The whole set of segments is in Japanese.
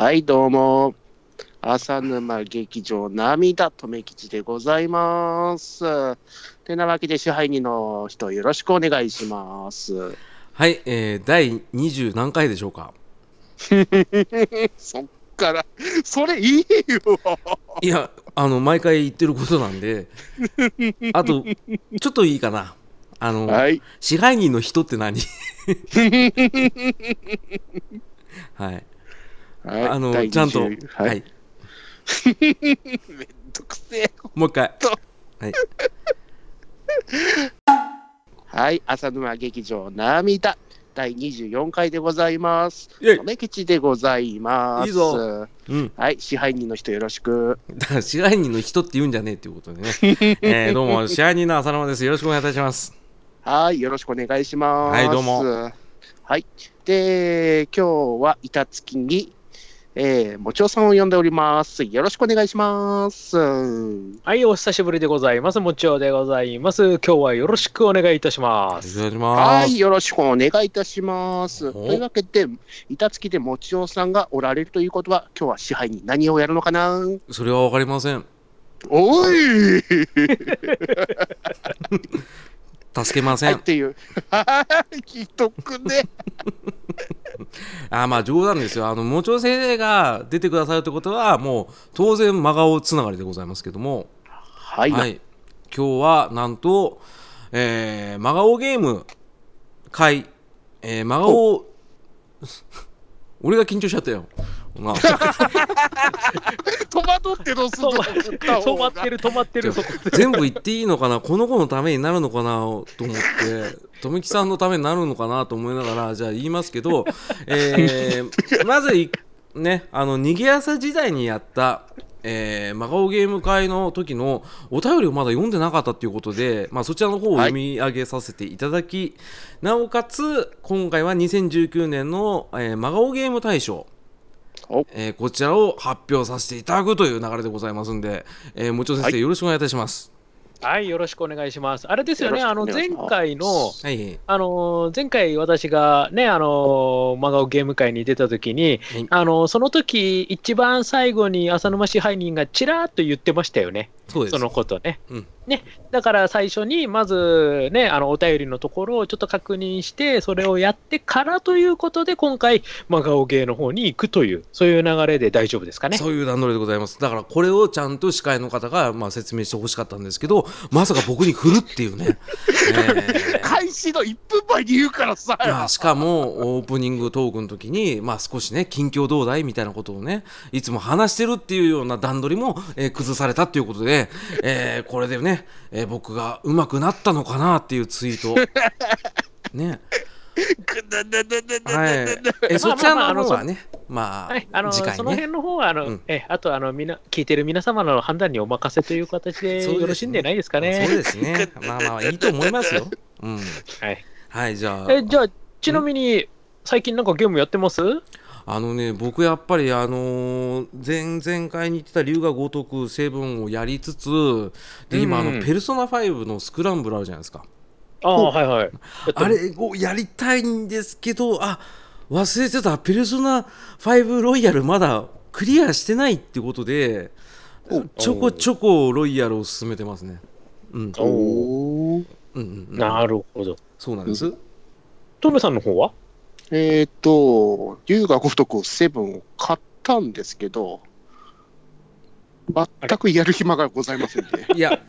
はい、どうも。浅沼劇場涙とめ吉でございます。てなわけで支配人の人よろしくお願いします。はい、えー、第20何回でしょうか？そっから、それいいよ。いや、あの、毎回言ってることなんで、あと、ちょっといいかな。あの、はい。支配人の人って何？はい。はい、あの、第ちゃんと、20は、はいい。めんどくせえ。もう一回。はい。はい、浅沼劇場涙第24回でございます。イェイとめ吉でございます。いいぞうん。はい、支配人の人よろしく。支配人の人って言うんじゃねえっていうことでね。えー、どうも、支配人の浅沼です。よろしくお願いいたします。はい、よろしくお願いします。はいどうも。はい。で、今日は板付きに、えー、もちおさんを呼んでおります。よろしくお願いします。はい、お久しぶりでございます。もちおでございます。今日はよろしくお願いいたします。います。い、よろしくお願いいたします。おというわけで、板付きでもちおさんがおられるということは、今日は支配に何をやるのかな？それはわかりません。おい 助けません。はい、っていう。はい、ひどくね。あまあ冗談ですよ。あの、もちろん先生が出てくださるってことは、もう当然真顔つながりでございますけども、はい、はい。今日はなんと、えー、真顔ゲーム会、えー、真顔、俺が緊張しちゃったよ。な戸惑ってどうすんの？止まってる、止まってる。全部言っていいのかな？この子のためになるのかな？と思って、富木さんのためになるのかなと思いながら、じゃあ言いますけど、えー、まずい、ね、あの、逃げ朝時代にやった、えー、真顔ゲーム会の時のお便りをまだ読んでなかったということで、まあ、そちらの方を読み上げさせていただき、なおかつ、今回は2019年の、えー、真顔ゲーム大賞、お。えーこちらを発表させていただくという流れでございますんで、えー、もちろん先生、はい。よろしくお願いいたします。はい、よろしくお願いします。あれですよね、あの、前回の、はい。あの、前回私がね、あの、真顔ゲーム会に出た時に、はいあの、その時、一番最後に浅沼支配人がちらっと言ってましたよね。そうです。そのことね。うんねだから最初にまずね、あのお便りのところをちょっと確認して、それをやってからということで、今回、真顔芸の方に行くという、そういう流れで大丈夫ですかね。そういう段取りでございます。だからこれをちゃんと司会の方がまあ説明してほしかったんですけど、まさか僕に振るっていうね。え ー開始の1分前に言うからさ。まあ、しかもオープニングトークの時に、まあ、少しね近況どうだいみたいなことをねいつも話してるっていうような段取りも、えー崩されたっていうことで、えーこれでね、えー僕が上手くなったのかなっていうツイート ねはい、えそちらの方はねまあはい、あのそのね辺の方はあの、うん。えあとあのみな聞いてる皆様の判断にお任せという形でよろしいんじゃないですかね。そうですね。まあまあいいと思いますよ、うん、はい、はいじゃあ。えじゃあ、ちなみに最近なんかゲームやってます？あのね、僕やっぱり、あのー前々回に言ってた龍が如くセブンをやりつつ、で、今、あの、ペルソナ5のスクランブルあるじゃないですか。ああ、はいはい。あれをやりたいんですけど、あ、忘れてた、ペルソナ5ロイヤルまだクリアしてないってことで、ちょこちょこロイヤルを進めてますね。うん。おおーうんうんうん、なるほど。そうなんです。トメさんの方は？えっ、と、龍が如くセブンを買ったんですけど、全くやる暇がございませんね。いや、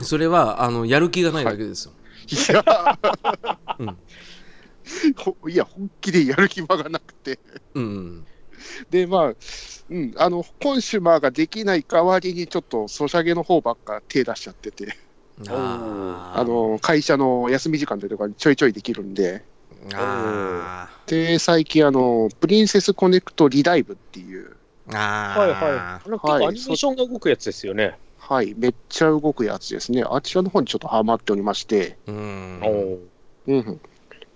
それは、あの、やる気がないだけですよ。いや、うん。ほいや、本気でやる暇がなくて。うんうん。で、まあ、うん、あの、コンシュマーができない代わりに、ちょっとソシャゲの方ばっか手出しちゃってて、あの、会社の休み時間とかにちょいちょいできるんで、あで、最近、あの、プリンセスコネクトリダイブっていう、はいはい。なんか結構アニメーションが動くやつですよね。はい、めっちゃ動くやつですね。あちらの方にちょっとハマっておりまして、うんうん。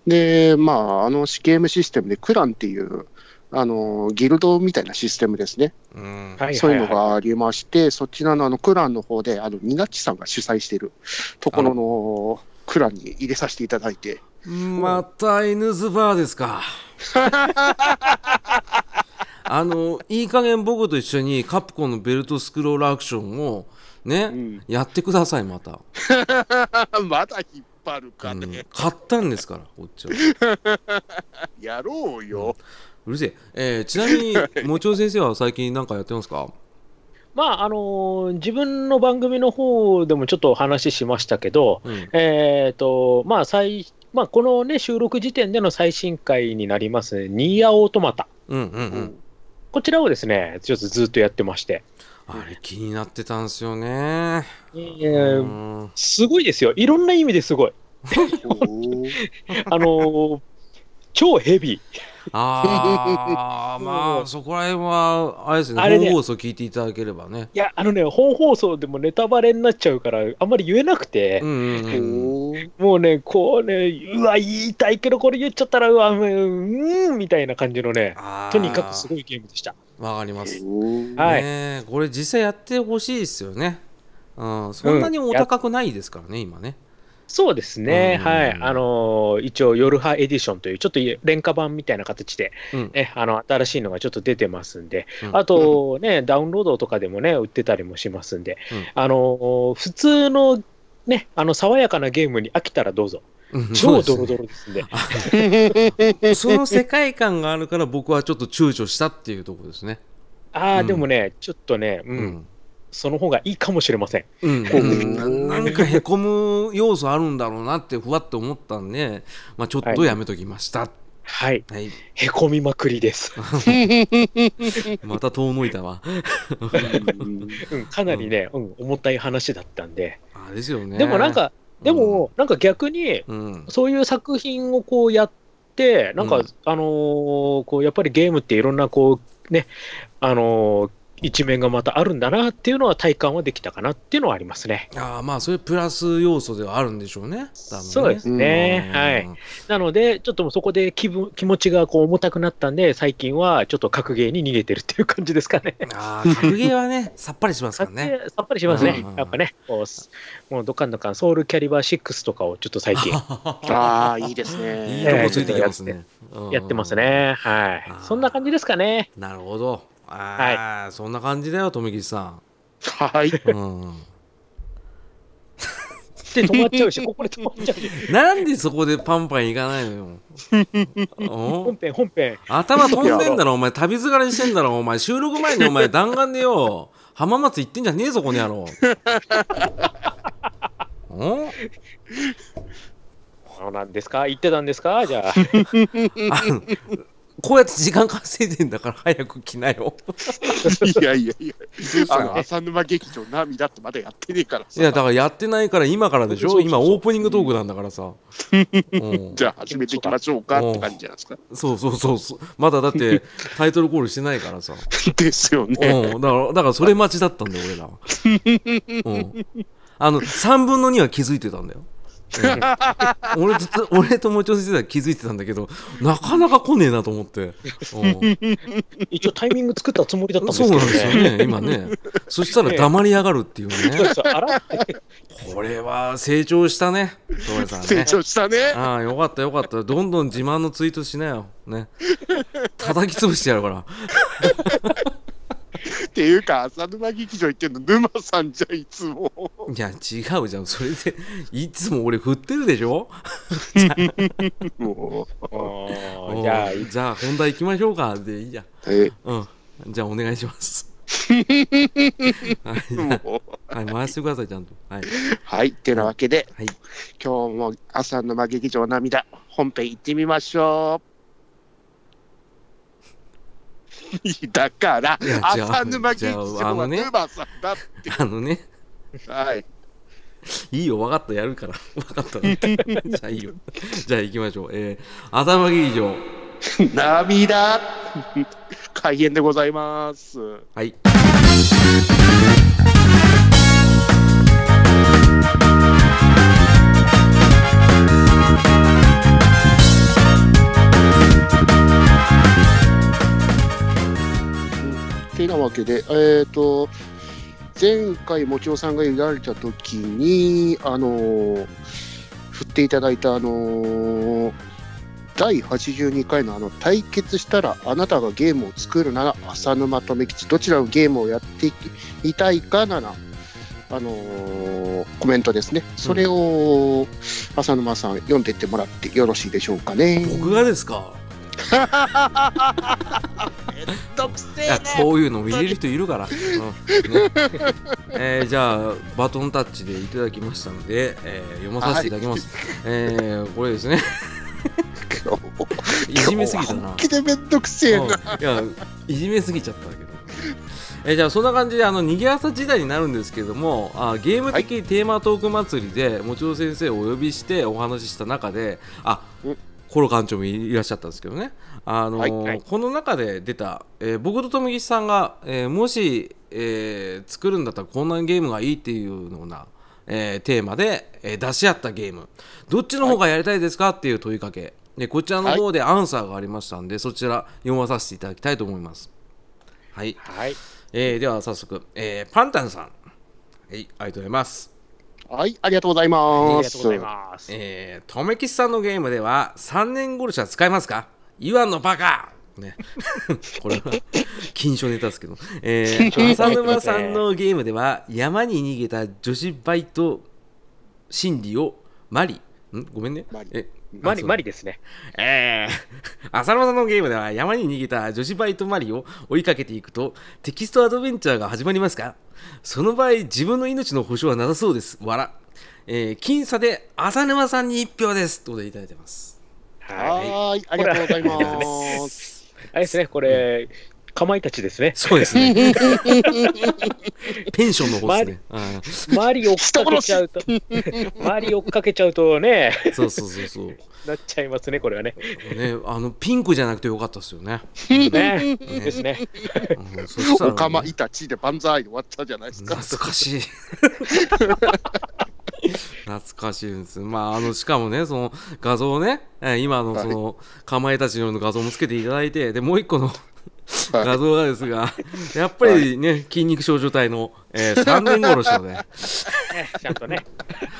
で、まあ、あのゲームシステムでクランっていう、あの、ギルドみたいなシステムですね。うんはいそういうのがありまして、そちらのあのクランの方で、あの、ニナッチさんが主催しているところのクランに入れさせていただいて、また犬ズバーですか。あのいい加減僕と一緒にカプコンのベルトスクロールアクションをね、うんやってくださいまた、まだ引っ張るかうんね。買ったんですからこっちは やろうよ。うるせええーちなみに もちお先生は最近何かやってますか？まあ、あのー自分の番組の方でもちょっとお話ししましたけど、うんえっ、と、まあ、最、まあ、このね、収録時点での最新回になります、ニーヤオートマタ。うんうんううんん。こちらをですね、ちょっとずっとやってまして。あれ気になってたんですよねえうーんすごいですよ。いろんな意味ですごい。あのー超ヘビー。ああまあそこら辺はあれですねあれね。本放送聞いていただければね。いや、あのね、本放送でもネタバレになっちゃうから、あんまり言えなくて。う、んうんうん。もうね、こうね、うわ、言いたいけど、これ言っちゃったら、うわ、うーん、みたいな感じのね、あー。とにかくすごいゲームでした。わかります。はいねえこれ実際やってほしいですよね。うんそんなにお高くないですからね今ねそうですね、うん。はい。あのー一応、夜派エディションという、ちょっと廉価版みたいな形で、うん。ね、あの、新しいのがちょっと出てますんで、うん。あとね、ダウンロードとかでもね、売ってたりもしますんで、うん。あのー普通のね、あの、爽やかなゲームに飽きたらどうぞ。うん。超ドロドロですんで。その世界観があるから僕はちょっと躊躇したっていうところですね。ああ、うん。でもね、ちょっとね、う、うんんその方がいいかもしれません。うん。うん。ななんかへこむ要素あるんだろうなってふわっと思ったんで、まあ、ちょっとやめときました、はい。はい。へこみまくりです。また遠のいたわ。うん。うん、かなりね、うん、重たい話だったんで。あですよね。でもなんか、でも、なんか逆に、うん。そういう作品をこうやって、なんか、うん。あのーこうやっぱりゲームっていろんなこう、ね、あのー一面がまたあるんだなっていうのは体感はできたかなっていうのはありますね。あーまあそういうプラス要素ではあるんでしょうねねそうですね。はい。なので、ちょっとそこで気分気持ちがこう重たくなったんで、最近はちょっと格ゲーに逃げてるっていう感じですかね。ああ格ゲーはね さっぱりしますからねさっぱりしますねうん。やっぱね、こうすもうどっかんどっかんソウルキャリバー6とかをちょっと最近 ああ、いいですいいね。とこついてきますね、うんやってますね。はい。そんな感じですかね。なるほどああ、そんな感じだよ富吉さはい。ん、うん、で、止まっちゃうし、ここで止まっちゃうし。なんでそこでパンパンいかないのよ。お本編、本編。頭飛んでんだろお前。旅疲れしてんだろお前。収録前にお前 弾丸でよ。浜松行ってんじゃねえぞこの野郎。おそうなんですか？言ってたんですか？じゃあ。こうやって時間稼いでんだから早く来なよ。いやいやいや、あの浅沼劇場涙ってまだやってねえからさ。いやだからやってないから今からでしょ。今オープニングトークなんだからさ、う んじゃあ始めていきましょうかって感じじゃないですか？そうそうそうそう。まだだってタイトルコールしてないからさ、ですよね。うん、だからだからそれ待ちだったんだよ俺らは、うん、あの3分の2は気づいてたんだよ、うん。俺と俺ともちょ先生は気づいてたんだけどなかなか来ねえなと思って、うん。一応タイミング作ったつもりだったんですけどそうなんですよね。ね今ね。そしたら黙りやがるっていうね。これは成長したね。東さんね。成長したね。ああよかったよかった。どんどん自慢のツイートしなよ。ね。叩き潰してやるからっていうか、浅沼劇場行ってんの沼さんじゃんいつも。いや違うじゃんそれで。いつも俺振ってるでしょ？もあーじゃあ、うんじゃあ本題行きましょうか。でいいや。う、ん。じゃあお願いします。はい、回してくださいちゃんと。はい。はい。てなわけで、はい。今日も浅沼劇場涙、本編行ってみましょう。だから浅沼劇場はじゃああのね沼さんだって。あのね。はい。いいよ分かったやるから。分かったじゃあいいよ。じゃあ行きましょう。えー、頭劇場涙。開演でございます。はいてなわけで、えっ、と、前回、もちおさんがいられた時に、あのー振っていただいた、あのー第82回のあの対決したらあなたがゲームを作るなら浅沼留吉どちらのゲームをやっていたいかならあのーコメントですねそれを浅沼さん読んでいってもらってよろしいでしょうかね。僕がですか？独せいやこういうのを入れる人いるから、うん。ね。えーじゃあバトンタッチでいただきましたので、えー読まさせていただきます、えーこれですね。いじめすぎたな。本気でめんどくせえな。うん。いやいじめすぎちゃったけど。えーじゃあそんな感じであの逃げ朝時代になるんですけどもあゲーム的テーマトーク祭りでもちろん先生をお呼びしてお話しした中であうんコロ館長もいらっしゃったんですけどね、あのーはいはい。この中で出た、えー僕と富吉さんが、えーもし、えー作るんだったらこんなゲームがいいっていうような、えーテーマで、えー出し合ったゲーム。どっちの方がやりたいですかっていう問いかけ。でこちらの方でアンサーがありましたんで、そちら読まさせていただきたいと思います。はい、はい。えーでは早速、えーパンタンさん、はい、ありがとうございます。はい、ありがとうございあます。りがとうございます。えー、とめきちさんのゲームでは3年殺しは使えますか？言わんのバカ！ね、これは禁書ネタですけど、えー、浅沼さんのゲームでは山に逃げた女子バイト心理をマリ。ん？ごめんね。マリ。えマリ、マリリですね。えー、浅沼さんのゲームでは山に逃げた女子バイトマリを追いかけていくとテキストアドベンチャーが始まりますか？その場合自分の命の保証はなさそうです。わら、えー、僅差で浅沼さんに1票です。ということでいただいてます。はい、ありがとうございます。い。あれですね、これ、かまいたちですね。そうですね ペンションの方ですね、うん周り追っかけちゃうと、周り追っかけちゃうとね、そうそうそうそうなっちゃいますね、これはね。ねあのピンクじゃなくてよかったですよね、ね。ねですね。おかまいたちで万歳で終わったじゃないですか。懐かしい懐かしいですまああのしかもねその画像をねえー今のその、かまいたちの画像もつけていただいてでもう一個の画像がですが やっぱりね、筋肉少女隊の、えー、3年殺しのねねちゃんとね。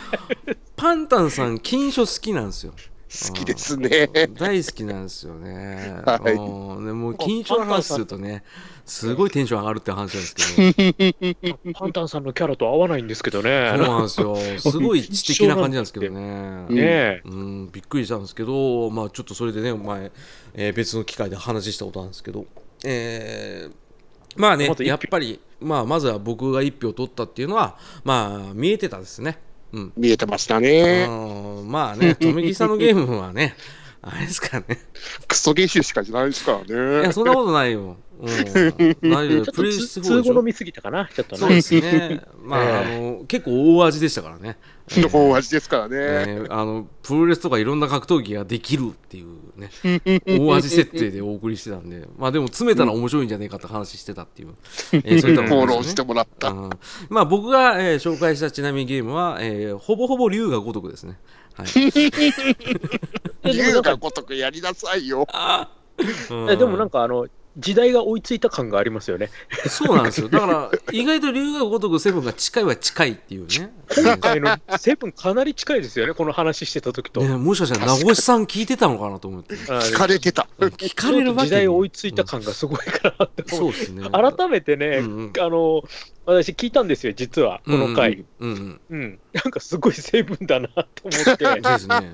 パンタンさん金書好きなんですよ好きですね。大好きなんですよね。はいうんでもう緊張の話するとね、すごいテンション上がるって話なんですけど、パンタンさんのキャラと合わないんですけどね。そうなんですよ。すごい知的な感じなんですけどね。うんねえ。うん、びっくりしたんですけど、まあちょっとそれでね、前、えー別の機会で話したことなんですけど、えーまあねやっぱり、まあまずは僕が1票取ったっていうのは、まあ見えてたですね。うん。見えてましたね。うんまあね、富木さんのゲームはね、あれですからね。クソゲー集しかしないですからねいや、。そんなことないよ。うん、大丈夫。ちょっとプレイつステ4でしょ通好みすぎたかな、ちょっとね。そうですね。まあ、あの、結構大味でしたからね。大味ですからね。えーあのプロレスとかいろんな格闘技ができるっていうね大味設定でお送りしてたんでまあでも詰めたら面白いんじゃねえかって話してたっていう、えーそういったもフォのね ローしてもらった。うんまあ僕が、えー紹介したちなみにゲームは、えーほぼほぼ龍が如くですね、はい 龍が如くやりなさいよ。うんえでもなんかあの、時代が追いついた感がありますよね。そうなんですよだから意外と龍が如くセブンが近いは近いっていうね今回のセブンかなり近いですよね、この話してた時と。ねもしかしたら名越さん聞いてたのかなと思ってあ聞かれてた。聞かれるわけ時代追いいついた感がすごいかなって思う。そうですね改めてね、うんうんあの、私聞いたんですよ、実は、この回。うんうんうん、なんかすごい成分だなと思って。ですね。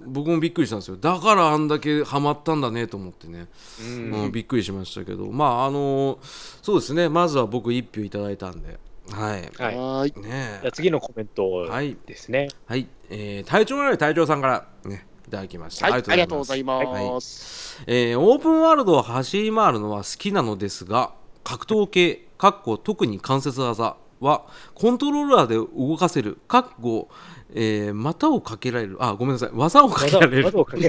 僕もびっくりしたんですよ。だからあんだけハマったんだねと思ってね、うんうんびっくりしましたけど、まああのそうですね。まずは僕一票いただいたんで、はい。はい。ねじゃあ次のコメントはいですね。はい。えー、隊長のある隊長さんからねいただきました。はい、ありがとうございはいます。えーオープンワールドを走り回るのは好きなのですが格闘系かっこ特に関節技はコントローラーで動かせるかっこ、えー股をかけられる。あごめんなさい。技をかけられる。窓をかけ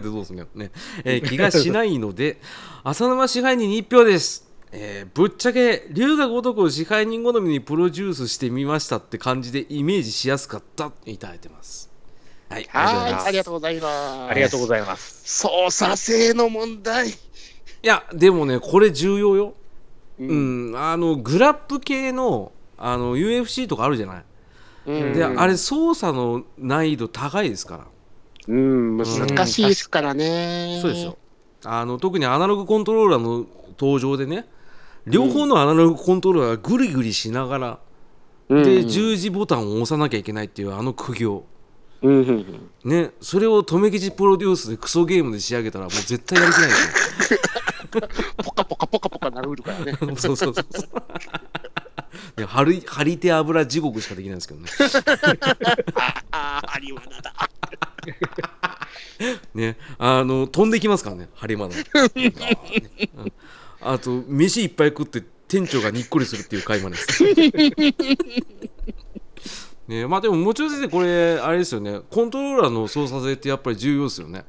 てどうすんのよ。ね、えー気がしないので浅沼支配人に1票です。えーぶっちゃけ龍が如くを支配人好みにプロデュースしてみましたって感じでイメージしやすかったっていただいてます。はいはい、ありがととうございます。ありがとうございます。操作性の問題。いやでもねこれ重要よ。ううん、あのグラップ系のあの UFC とかあるじゃない、うんであれ操作の難易度高いですからうん、難しいですからね。そうですよ。あの特にアナログコントローラーの登場でね両方のアナログコントローラーがぐりぐりしながら、うん。で十字ボタンを押さなきゃいけないっていうあの苦行うんうんうん。ねそれを留吉プロデュースでクソゲームで仕上げたらもう絶対やる気ないですよ ポカポカポカポカなるからね。そうそうそうそう。ね、張り張り手油地獄しかできないんですけどね。ああ、有馬だ。ね、あの飛んできますからね、張間の。うんあと、飯いっぱい食って店長がにっこりするっていう回までです。ね、まあでも、もちろん先生、これ、あれですよね、コントローラーの操作性ってやっぱり重要ですよね。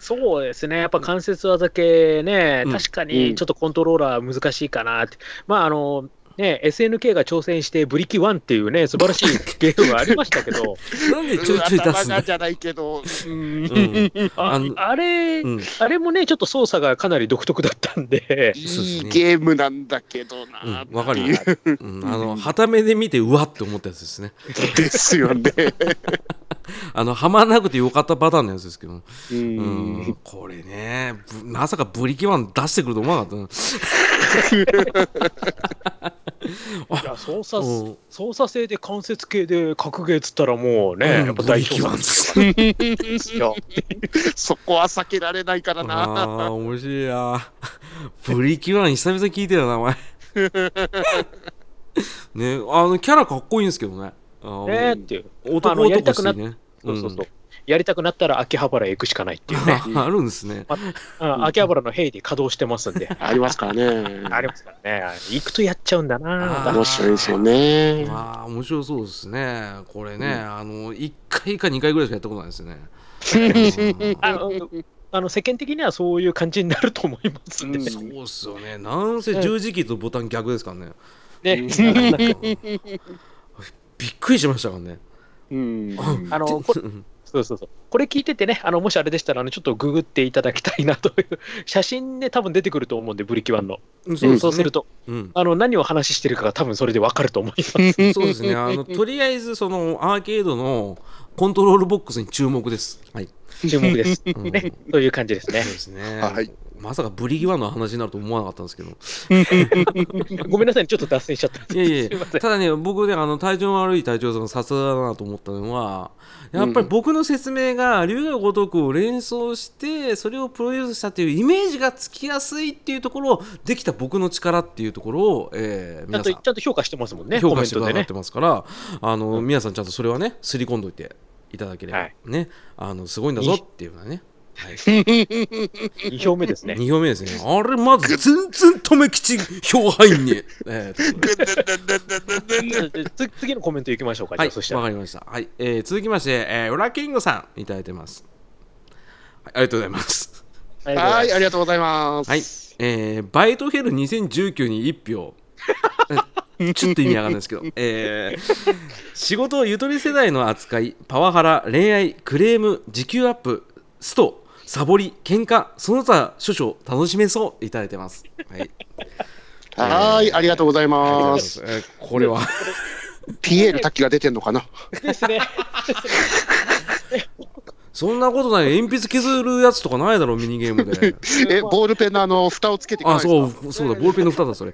そうですね、やっぱ関節技系ね、うん確かにちょっとコントローラー難しいかなって、まああのね、SNK が挑戦して、ブリキ1っていうね、素晴らしいゲームがありましたけど、なんでちょいちょい出すんだ頭がじゃないけど、うん。うん。あれ、うん。あれもね、ちょっと操作がかなり独特だったんで、いいゲームなんだけどな。うんわかる。よう。ん、あの、はためで見て、うわって思ったやつですね。ですよね。あの、はまらなくてよかったパターンのやつですけど。う。うんん、これね、ぶまさかブリキワン出してくると思わなかったな。いや操作うん操作性で関節系で格ゲーっつったらもうね、うんやっぱ代表なんですよ。そこは避けられないからあな。あ、面白いな。ブリキワン久々聞いたよ、名前。ね、あの、キャラかっこいいんですけどね。ねっていう。男あのやり男たくなしいね。そうそうそう。やりたくなったら秋葉原へ行くしかないっていうね。う んあるんですね。あ秋葉原のヘイで稼働してますんで。ありますからね。ありますからね。行くとやっちゃうんだな。面白いですよね。まあ、面白そうですね。これね、あの、1回か2回ぐらいしかやったことないですね。うんあのあの世間的にはそういう感じになると思いますんでね。そうっすよね。なんせ十字キーとボタン逆ですからね。ねびっくりしましたからね。うん。あのこ そうそうそう。これ聞いててね、あのもしあれでしたら、あのちょっとググっていただきたいなという、写真ね、多分出てくると思うんで、ブリキワンの。うんそうそうすると、うん、あの何を話してるかが多分それでわかると思います。そうですね。あのとりあえずそのアーケードのコントロールボックスに注目です。はい。注目です。うんね、そういう感じですねそう。ですね。はいまさかブリギワンの話になると思わなかったんですけど。ごめんなさい、ちょっと脱線しちゃった。いやいや ただね、僕ね、あの体調の悪い隊長さんがさすがだなと思ったのは、やっぱり僕の説明が龍が如くを連想して、それをプロデュースしたっていうイメージがつきやすいっていうところを、できた僕の力っていうところを、えーちゃん皆さんとちゃんと評価してますもんね、評価してくださって。ますから、あの皆さんちゃんとそれはね、すり込んどいていただければ、はいね、あのすごいんだぞっていうのはね。はい、2票目ですね。2票目ですね。あれ、まず全然留吉票入んね 次のコメントいきましょうか、はい、そしたら。わかりました。はい、えー続きまして、えー、ウラキングさんいただいてます。はい、ありがとうございます。はい、ありががとうございます。はい、えー、バイトヘル2019に1票。えちょっと意味わかんないですけど、えー仕事ゆとり世代の扱い、パワハラ、恋愛、クレーム、時給アップ、スト、サボり、喧嘩、その他少々楽しめそういただいてます。はい、はい、ありがとうございま。ますす。えーこれは、ピエール滝が出てんのかな？ですね。そんなことない、鉛筆削るやつとかないだろ、ミニゲームで。え、ボールペンのあの蓋をつけてあ。そう、そうだ、ボールペンの蓋だ、それ。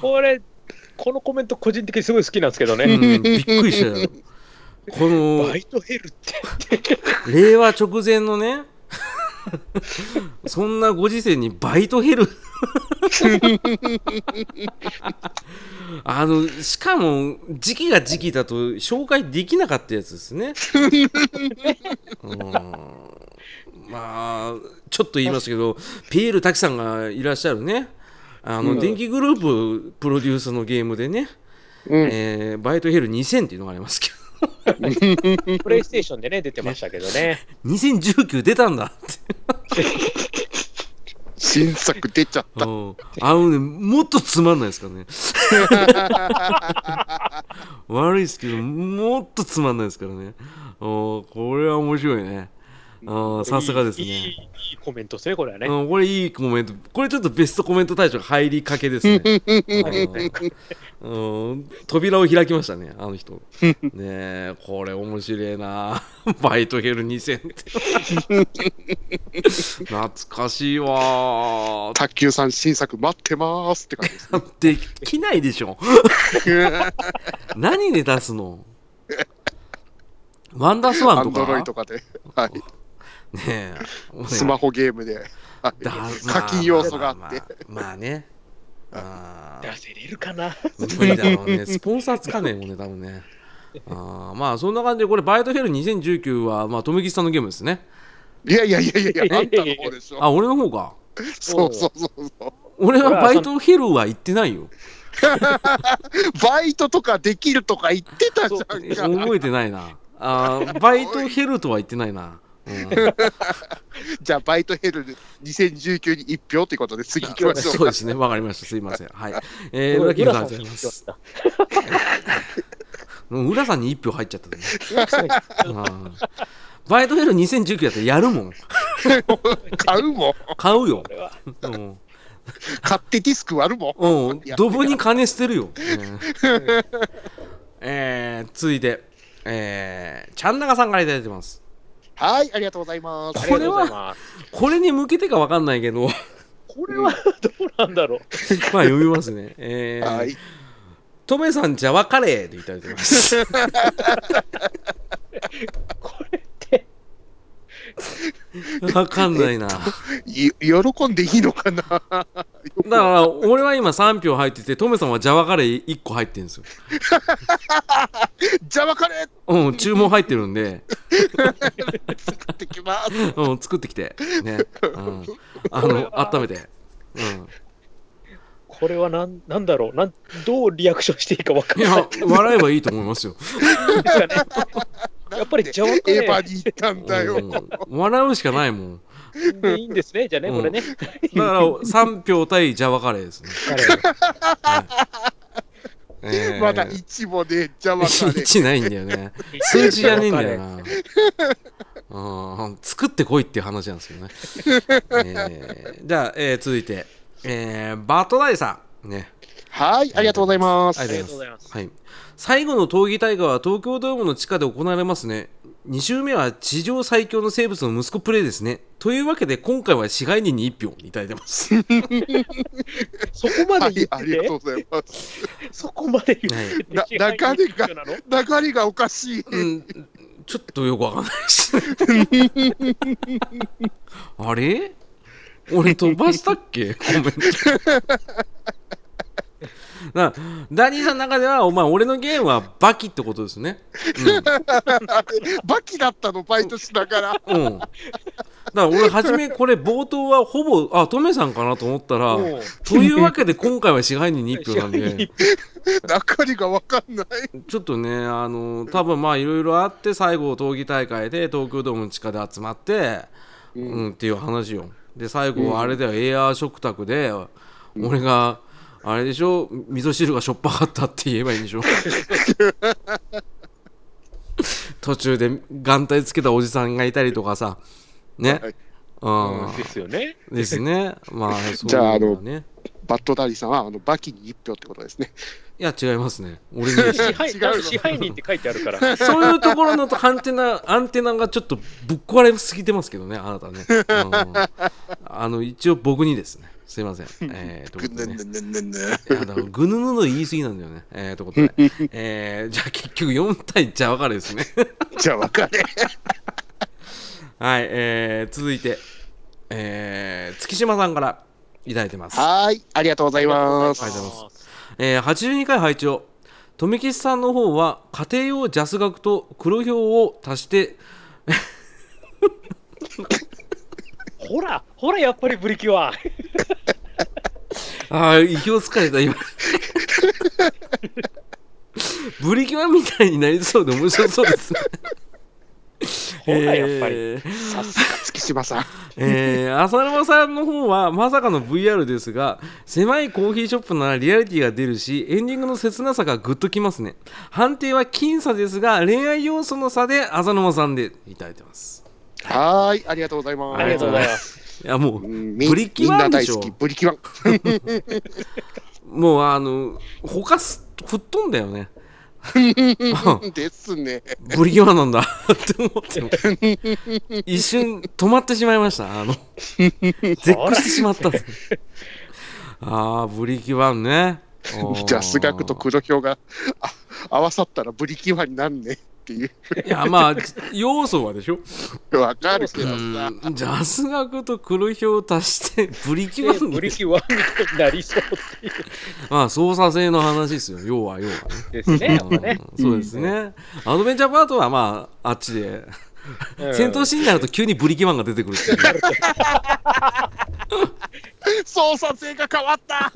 これ、このコメント、個人的にすごい好きなんですけどうね。ん、びっくりしたよ。このバイトヘルって。令和直前のね、そんなご時世にバイト減る。あのしかも時期が時期だと紹介できなかったやつですね。うんまあちょっと言いましたけどピエール滝さんがいらっしゃるねあの、うん電気グループプロデュースのゲームでね、うん。えーバイトヘル2000っていうのがありますけど プレイステーションでね、出てましたけどね。2019出たんだって。新作出ちゃった。うんあのね、もっとつまんないですからね。悪いですけど、もっとつまんないですからね。おこれは面白いね。あさすがですねいいいいコメントですね、これはね。うん、これいいコメント。これちょっとベストコメント大賞が入りかけですね。うんうん、扉を開きましたね、あの人。ねえ、これ面白いな。バイトヘル2000って。懐かしいわ。卓球さん新作待ってますって感じです。できないでしょ。何で出すの？ワンダースワンとアンドロイかとかで、はい、ねえ。スマホゲームで、課金要素があって。まあまあまあね。あー出せれるかな。無理だろうね。スポンサーつかねえもんね、多分ね。あーまあそんな感じで、これ、バイトヘル2019は、まあ、富木さんのゲームですね。いやいやいやいやいや、あんたの方でしょ。あ、俺の方か。そうそうそうそう。俺はバイトヘルは行ってないよ。バイトとかできるとか言ってたじゃんか。覚えてないな。あーバイトヘルとは言ってないな。うん、じゃあ、バイトヘル2019に1票ってことで次行きましょうか。そうですね、わかりました。すいません。はい。えー、裏切りさんあ浦りがとうございます。浦さん に1票入っちゃったね。うんバイトヘル2019だったらやるもん。買うもん。買うよ。これはうん買ってディスク割るもん。うん、ドブに金捨てるよ。うんえー、続いて、えー、ちゃんなかさんからいただいてます。はい、ありがとうございます。ありがとうございます。これに向けてかわかんないけど、まあこれはどうなんだろう。読 みますね。えー、はい。トメさんジャワカレーでいただいてます。これ わかんないな。だい喜んでいいのかな？から、俺は今3票入ってて、トメさんはジャワカレー1個入ってるんですよ。じゃあカレー？うん、注文入ってるんで、作ってきます。うん、作ってきて、ね。うん、あの、温めて。うん。これはなんなんだろう？なん、どうリアクションしていいか分かいんないや、笑えばいいと思いますよ。やっぱりジャワカレーエヴァに行ったんだよ。うん笑うしかないもん。でいいんですね、じゃあね、うんこれね。だから3票対ジャワカレーですね。えーまだ1もね、じゃあカレー。1ないんだよね。数字じゃねえんだよな。うん作ってこいっていう話なんですよね。えーじゃあ、えー続いて、えーバットダイさん。ね。はい、ありがとうございます。ありありがとうございます。はい。最後の闘技大会は東京ドームの地下で行われますね。2週目は地上最強の生物の息子プレイですね。というわけで今回は支配人に1票いただいてます。そこまはい、で言ありってて、がとうございます。そこまで言って？て、な支配人流れが一緒なの？流れがおかしい。うん、ちょっとよくわかんないです。あれ？俺飛ばしたっけ？コメント。なダニーさんの中では、お前、俺のゲームはバキってことですね。バキだったの、バイトしながら。うん。うん。だから俺、初め、これ、冒頭はほぼ、あ、トメさんかなと思ったら、というわけで今回は支配人に1票なんで、流れがわかんない。ちょっとね、あの、多分まあ、いろいろあって、最後、闘技大会で東京ドームの地下で集まって、うん、っていう話よ。で、最後はあれだよ、エアー食卓で、俺が、あれでしょ、味噌汁がしょっぱかったって言えばいいんでしょ？途中で眼帯つけたおじさんがいたりとかさ、ね？はいうんですよね。ですね。まあ、そうじゃあいうの。バットダディさんはあのバキに1票ってことですね。いや、違いますね。俺に支配 違うの？支配人って書いてあるから。そういうところのアンテナ、アンテナがちょっとぶっ壊れすぎてますけどね、あなたね。うんあの、一応僕にですね。すいません。えー、ということでね。ぐぬぬの言い過ぎなんだよね。えー、ということで。えー、じゃあ結局4対じゃ分かれですね。じゃあ分かれ。はい、えー、続いて、えー、月島さんからいただいてます。はい、ありがとうございます。ありがとうございますえー、82回配置を富吉さんの方は家庭用ジャス額と黒票を足してほら、ほら、やっぱりブリキュア。ああ意表をつかれた今ブリキュアみたいになりそうで面白そうですね ほら、やっぱり。えーさすが月島さん。えー、浅沼さんの方はまさかの VR ですが狭いコーヒーショップならリアリティが出るしエンディングの切なさがグッときますね判定は僅差ですが恋愛要素の差で浅沼さんでいただいてますはーい、ありがとうございます。ありがとうございます。いやもうブリキワンでしょ。ブリキワン。もうあの他す吹っ飛んだよね。ですね。ブリキワンなんだ。って思っても。一瞬止まってしまいました。あの 絶句してしまった。んですああブリキワンね。ジャス学と黒豹があ合わさったらブリキワンになんねっていう。いやまあ要素はでしょ？わかるけうどさ。ん。ジャス学と黒豹を足してブリキワンブリキワンみたいになりそうっていう。まあ操作性の話ですよ。要は要はね。ですね、やっぱね。うん。そうですね、アドベンチャーパートはまああっちで、うん。戦闘シーンになると急にブリキワンが出てくるっていう 操作性が変わった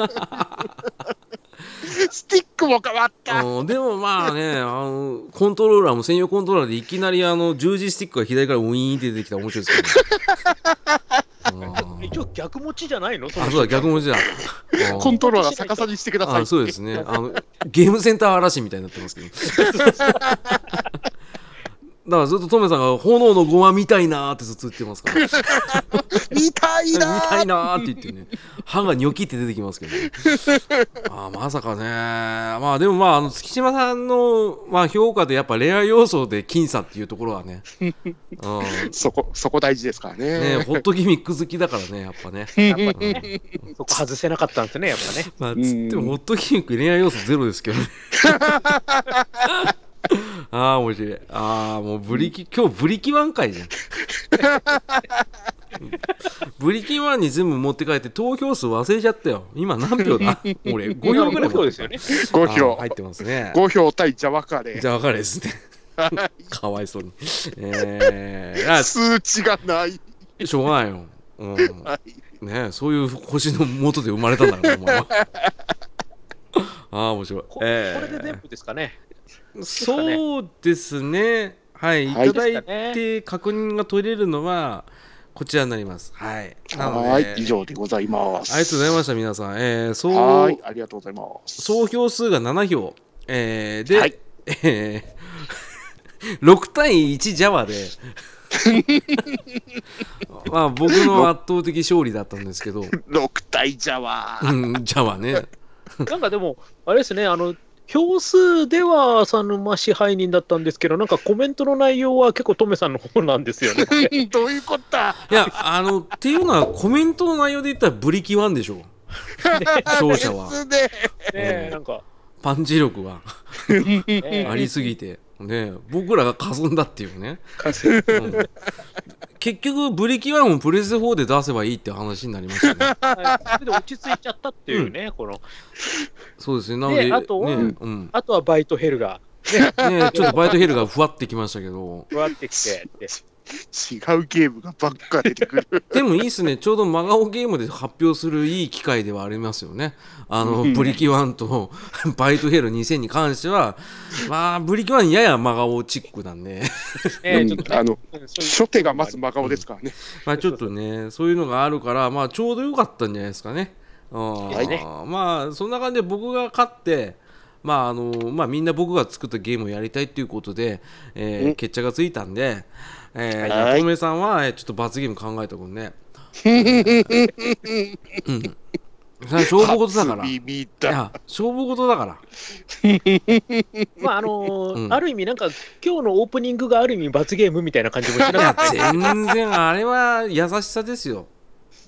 スティックも変わった。うんでもまあねあのコントローラーも専用コントローラーでいきなりあの十字スティックが左からウィーンって出てきたら面白いですけどね。うん一応逆持ちじゃないの？あそうだ逆文字だ。う んコントローラー逆さにしてください。あそうですね。あのゲームセンター嵐みたいになってますけど だからずっとトメさんが炎のゴマ見たいなーってずっと言ってますから。見たいな見たいなーって言ってね。歯がニョキって出てきますけど、ね、あーまさかね。まあでもまああの月島さんの、まあ、評価でやっぱレア要素で僅差っていうところはね,、うん、そこそこ大事ですからね。ねホットギミック好きだからねやっぱね、やっぱね、そこ外せなかったんですね、やっぱね。まあ、つってもホットギミック恋愛要素ゼロですけどね ああ面白い。ああもうブリキ今日ブリキワン会じゃ ん。ブリキワンに全部持って帰って投票数忘れちゃったよ。今何票だ？俺5票ぐらいそうですよね。5あー票入ってますね。5票対ジャワカレー。じゃあ分かるですね。かわいそうに。えー、あ数値がない。しょうがないよ、うん、はい。ねそういう星の元で生まれたんだからお前は。ああ面白い、ここえー。れで全部ですかね。そうですね。はい、いはいただいて確認が取れるのはこちらになります。はい。なので、はい以上でございますありがとうございました、皆さん。えー、総はいありがとうございます総票数が7票。えー、で、はいえー、6対1ジャワで、まあ僕の圧倒的勝利だったんですけど、6対ジャワうん、ジャワね。なんかでも、あれですね、あの、票数では浅沼支配人だったんですけど、なんかコメントの内容は結構トメさんの方なんですよね。どういうことだ。いや、あの、っていうのはコメントの内容で言ったらブリキワンでしょ。勝者は。ねねえなんか、パンチ力が。ありすぎて、ね、僕らが霞んだっていうね、うん結局ブリキワンをプレステ4で出せばいいって話になりましたね。はい。それで落ち着いちゃったっていうね、この、そうですね。なのでであとはねうん。あとはバイトヘルが、ね、ちょっとバイトヘルがふわってきましたけど。ふわってきてうゲームがばっか出てくる。でもいいっすね。ちょうど真顔ゲームで発表するいい機会ではありますよね。あのブリキワンとバイトヘル2000に関してはまあブリキワンやや真顔チックなんで。うん。ねちょっとねあの初手がまず真顔ですからね。まあちょっとね、そういうのがあるから、まあちょうどよかったんじゃないですかね。うんはい。ねまあそんな感じで僕が勝って、まああのまあ、みんな僕が作ったゲームをやりたいということで、えーうん。決着がついたんで、えー、はいさんは、えーちょっと罰ゲーム考えておくんね。うん。それは勝負事だから。いや、勝負事だから。まああのーうんある意味、なんか、今日のオープニングがある意味、罰ゲームみたいな感じもしないかやっ、た全然あれは優しさですよ。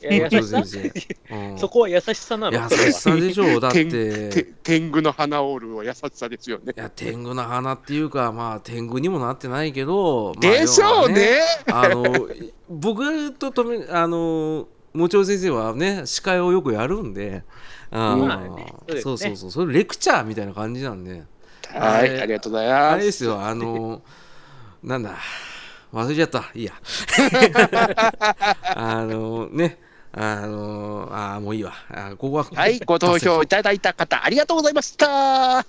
いや優しさ先生。うん。そこは優しさなの、優しさでしょう。だって。て天狗の花オールは優しさですよね。いや天狗の花っていうかまあ天狗にもなってないけど、まあでしょうね。あの僕ととめあのもちろん先生はね司会をよくやるんで、あまあね。そうですね。そうそうそう。それレクチャーみたいな感じなんで。はいありがとうございあます。れですよ。あのなんだ。忘れちゃった。いいや。あのねあのあーもういいわ。あここははいご投票いただいた方ありがとうございました。は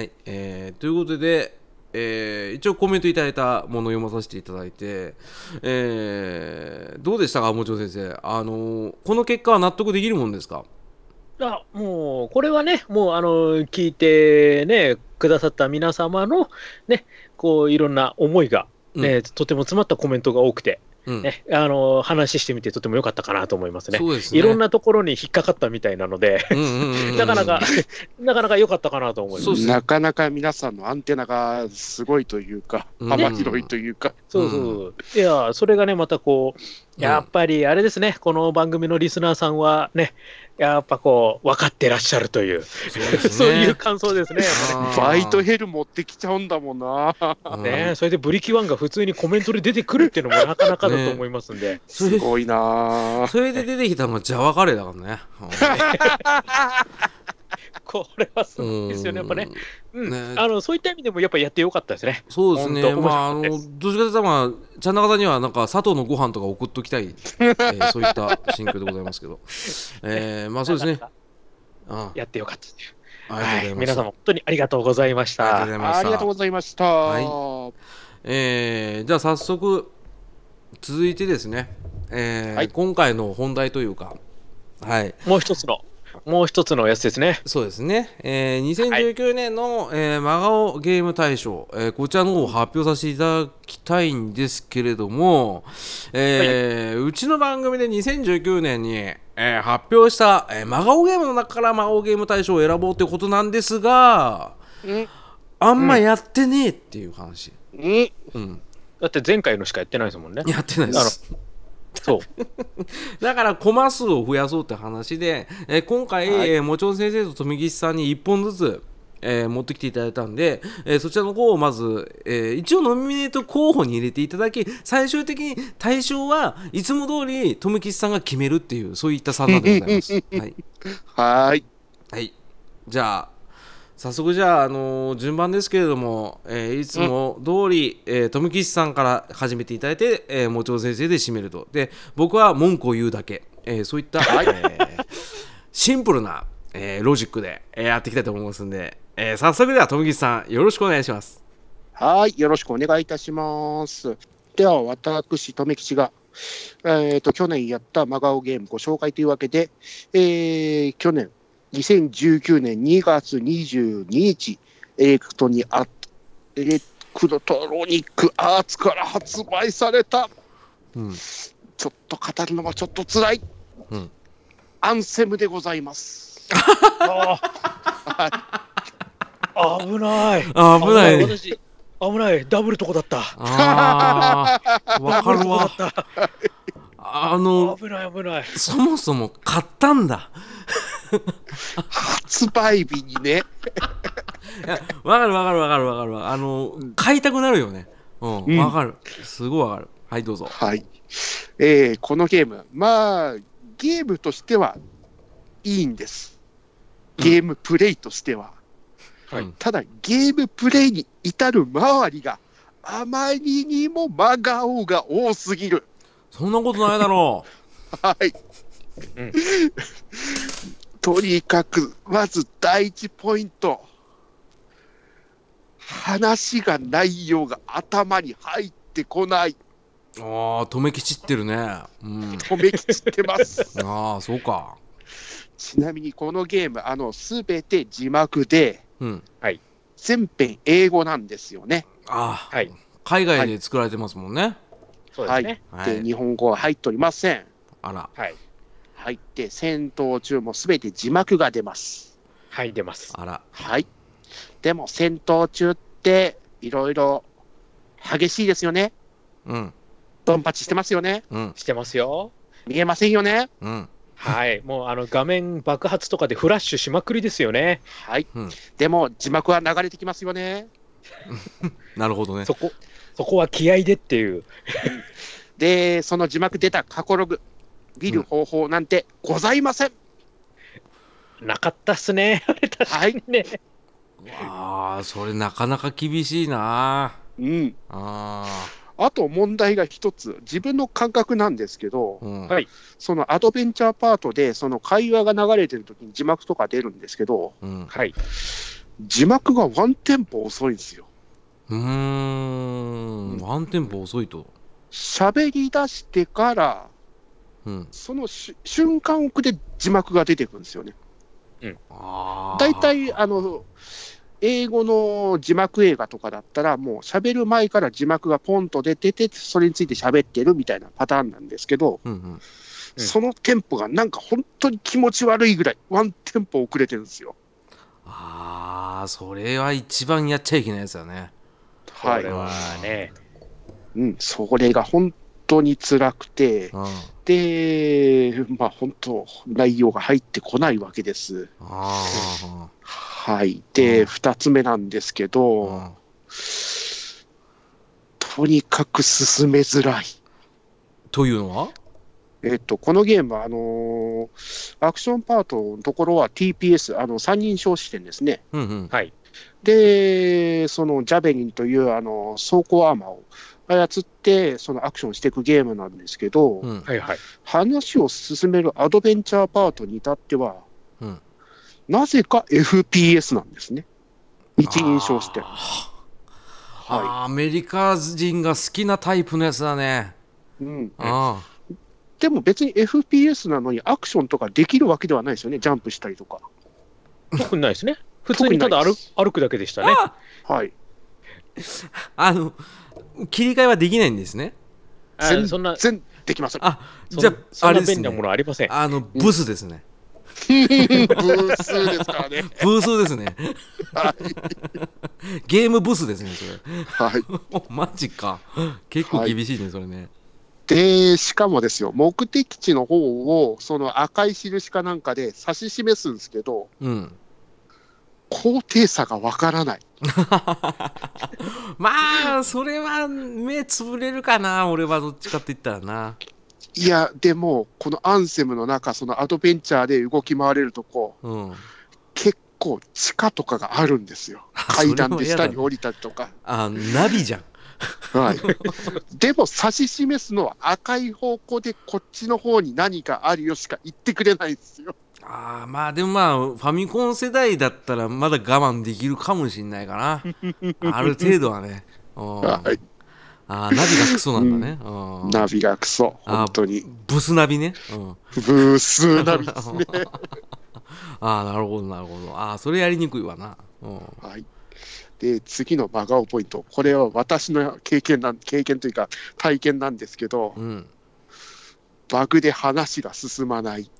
い、えーということで、えー一応コメントいただいたものを読まさせていただいて、えーどうでしたか、もちろん先生、あのーこの結果は納得できるもんですか？あもう、これはね、もう、あの、聞いてね、くださった皆様の、ね、こう、いろんな思いが、ね、とても詰まったコメントが多くて、うんね、あの話してみてとても良かったかなと思いますね。そうですねいろんなところに引っかかったみたいなので、うんうんうんうん なかなか、なかなか良かったかなと思います。そうですねなかなか皆さんのアンテナがすごいというか、うん幅広いというか、そうそう。いや、それがね、またこう、やっぱりあれですね、この番組のリスナーさんはね、やっぱこう、分かってらっしゃるという、そうね。そういう感想ですね。バイトヘル持ってきちゃうんだもんな。うん。ねそれでブリキワンが普通にコメントで出てくるっていうのもなかなかだと思いますんで、それす。ごいな。それで出てきたのがジャワカレーだからね。これはすごいですよね、やっぱね。うんねあのそういった意味でもやっぱやってよかったですね。そうですね。まあ、あの、どっちかというと、まあ、ちゃん中さんには、なんか、佐藤のご飯とか送っときたい、えーそういった心境でございますけど。えーまあ、そうですねやってよかったですね。りがとうございます。皆様、本当にありがとうございました。ありがとうございました。はえーじゃあ早速続いてですね、えーはい今回の本題というかはいもう一つの、もう一つのやつですね。そうですね、えー2019年の、えー真顔ゲーム大賞、えーこちらの方を発表させていただきたいんですけれども、えーうちの番組で2019年に、えー発表した、えー真顔ゲームの中から真顔ゲーム大賞を選ぼうということなんですがうん？あんまやってねえっていう話、うん。うん、だって前回のしかやってないですもんね。やってないですそう。だからコマ数を増やそうって話で、えー今回、はいえーもちろん先生と富吉さんに1本ずつ、えー持ってきていただいたんで、えーそちらの方をまず、えー一応ノミネート候補に入れていただき最終的に対象はいつも通り富吉さんが決めるっていうそういった算段でございます。はい、はーい。はい、じゃあ早速じゃあ、あのー順番ですけれども、えーいつも通り、えー富吉さんから始めていただいて、えー、もちろん先生で締めるとで僕は文句を言うだけ、えーそういった、えーシンプルな、えーロジックで、えーやっていきたいと思いますんで、えー早速では富吉さんよろしくお願いします。はーい。よろしくお願いいたします。では、私、留吉が、えーと、去年やった真顔ゲームご紹介というわけで、えー去年、2019年2月22日、エレクトニア、エレクトロニックアーツから発売された、うんちょっと語るのはちょっと辛い、うんアンセムでございます。あ危ない。あ危ない私、危ない。ダブルとこだった。わかるわあのた。危ない、危ない。そもそも買ったんだ発売日にね、わかるわかるわかるわかる。わあの買いたくなるよね。うんうん。わかる。すごいわかる。はいどうぞ。はい。えーこのゲーム、まあ、ゲームとしてはいいんです。ゲームプレイとしては。はい。ただ、ゲームプレイに至る周りがあまりにも真顔が多すぎる。そんなことないだろ はい。うん とにかく、まず第一ポイント。話が内容が頭に入ってこない。うああ留め吉ってるねうん止めきちってます。ああそうかちなみにこのゲーム、あの、すべて字幕で、うん全編英語なんですよね。ああはい。海外で作られてますもんねそうですね。はいで、日本語は入っておりません。あらはい。入って、戦闘中もすべて字幕が出ます。はい、出ます。あらはい。でも、戦闘中って、いろいろ激しいですよね。うんドンパチしてますよね。うんしてますよ。見えませんよね。うんはい。もう、あの、画面爆発とかでフラッシュしまくりですよね。はい。うんでも、字幕は流れてきますよね。なるほどねそこ、そこは気合でっていう。で、その字幕出た過去ログ、見る方法なんてございません。なかったっすね。あ れ確かにね。ああそれなかなか厳しいなうん。ああと問題が一つ、自分の感覚なんですけど、あうんはいそのアドベンチャーパートで、その会話が流れてる時に字幕とか出るんですけど、うんはい。字幕がワンテンポ遅いんですよ。うーんワンテンポ遅いと喋り出してから、うん。そのし瞬間奥で字幕が出てくるんですよね。ああ大体、あの、英語の字幕映画とかだったら、もう喋る前から字幕がポンと出てて、それについて喋ってるみたいなパターンなんですけど、うんうん。うん。そのテンポがなんか本当に気持ち悪いぐらい、ワンテンポ遅れてるんですよ。ああそれは一番やっちゃいけないやつだね。はい。これ。はね、うん、それが本当に辛くて、うんで、まあ本当、内容が入ってこないわけです。あはい。で、うん二つ目なんですけあ、うど、んとにかく進めづらい。というのは？えっと、このゲームは、あのーアクションパートのところは TPS、あの、三人称視点ですね。うんうんはい。で、そのジャベリンという、あの、装甲アーマーを操って、そのアクションしていくゲームなんですけど、うんはいはい。話を進めるアドベンチャーパートに至っては、うんなぜか FPS なんですね。一人称視点。あはーアメリカ人が好きなタイプのやつだねい。うん。あでも別に FPS なのにアクションとかできるわけではないですよね。ジャンプしたりとか。特にないですね。普通にただ歩歩くだけでしたね。あはい。あの切り替えはできないんですね全あそんな、然できません。あじゃああれですね便利なものありません。あのブスですね、ブースですからね。ブースですねはい。ゲームブスですねそれはい。お マジか結構厳しいね、それねで、しかもですよ、目的地の方を、その赤い印かなんかで指し示すんですけど、うん高低差がわからない。まあそれは目つぶれるかな俺はどっちかって言ったらないや、でも、このアンセムの中、そのアドベンチャーで動き回れるとこ、うん結構地下とかがあるんですよ。階段で下に降りたりとか。あナビじゃんはい。でも、指し示すのは赤い方向でこっちの方に何かあるよしか言ってくれないんですよ。あーまあでもまあファミコン世代だったらまだ我慢できるかもしんないかな。ある程度はね。うん。はい。あーナビがクソなんだね、うん。ナビがクソ、本当に。ブスナビね、うん、ブースナビですね。ああなるほどなるほど。ああそれやりにくいわな、うん、はい。で、次の真顔ポイント。これは私の経験なん、経験というか体験なんですけど、うん。バグで話が進まない。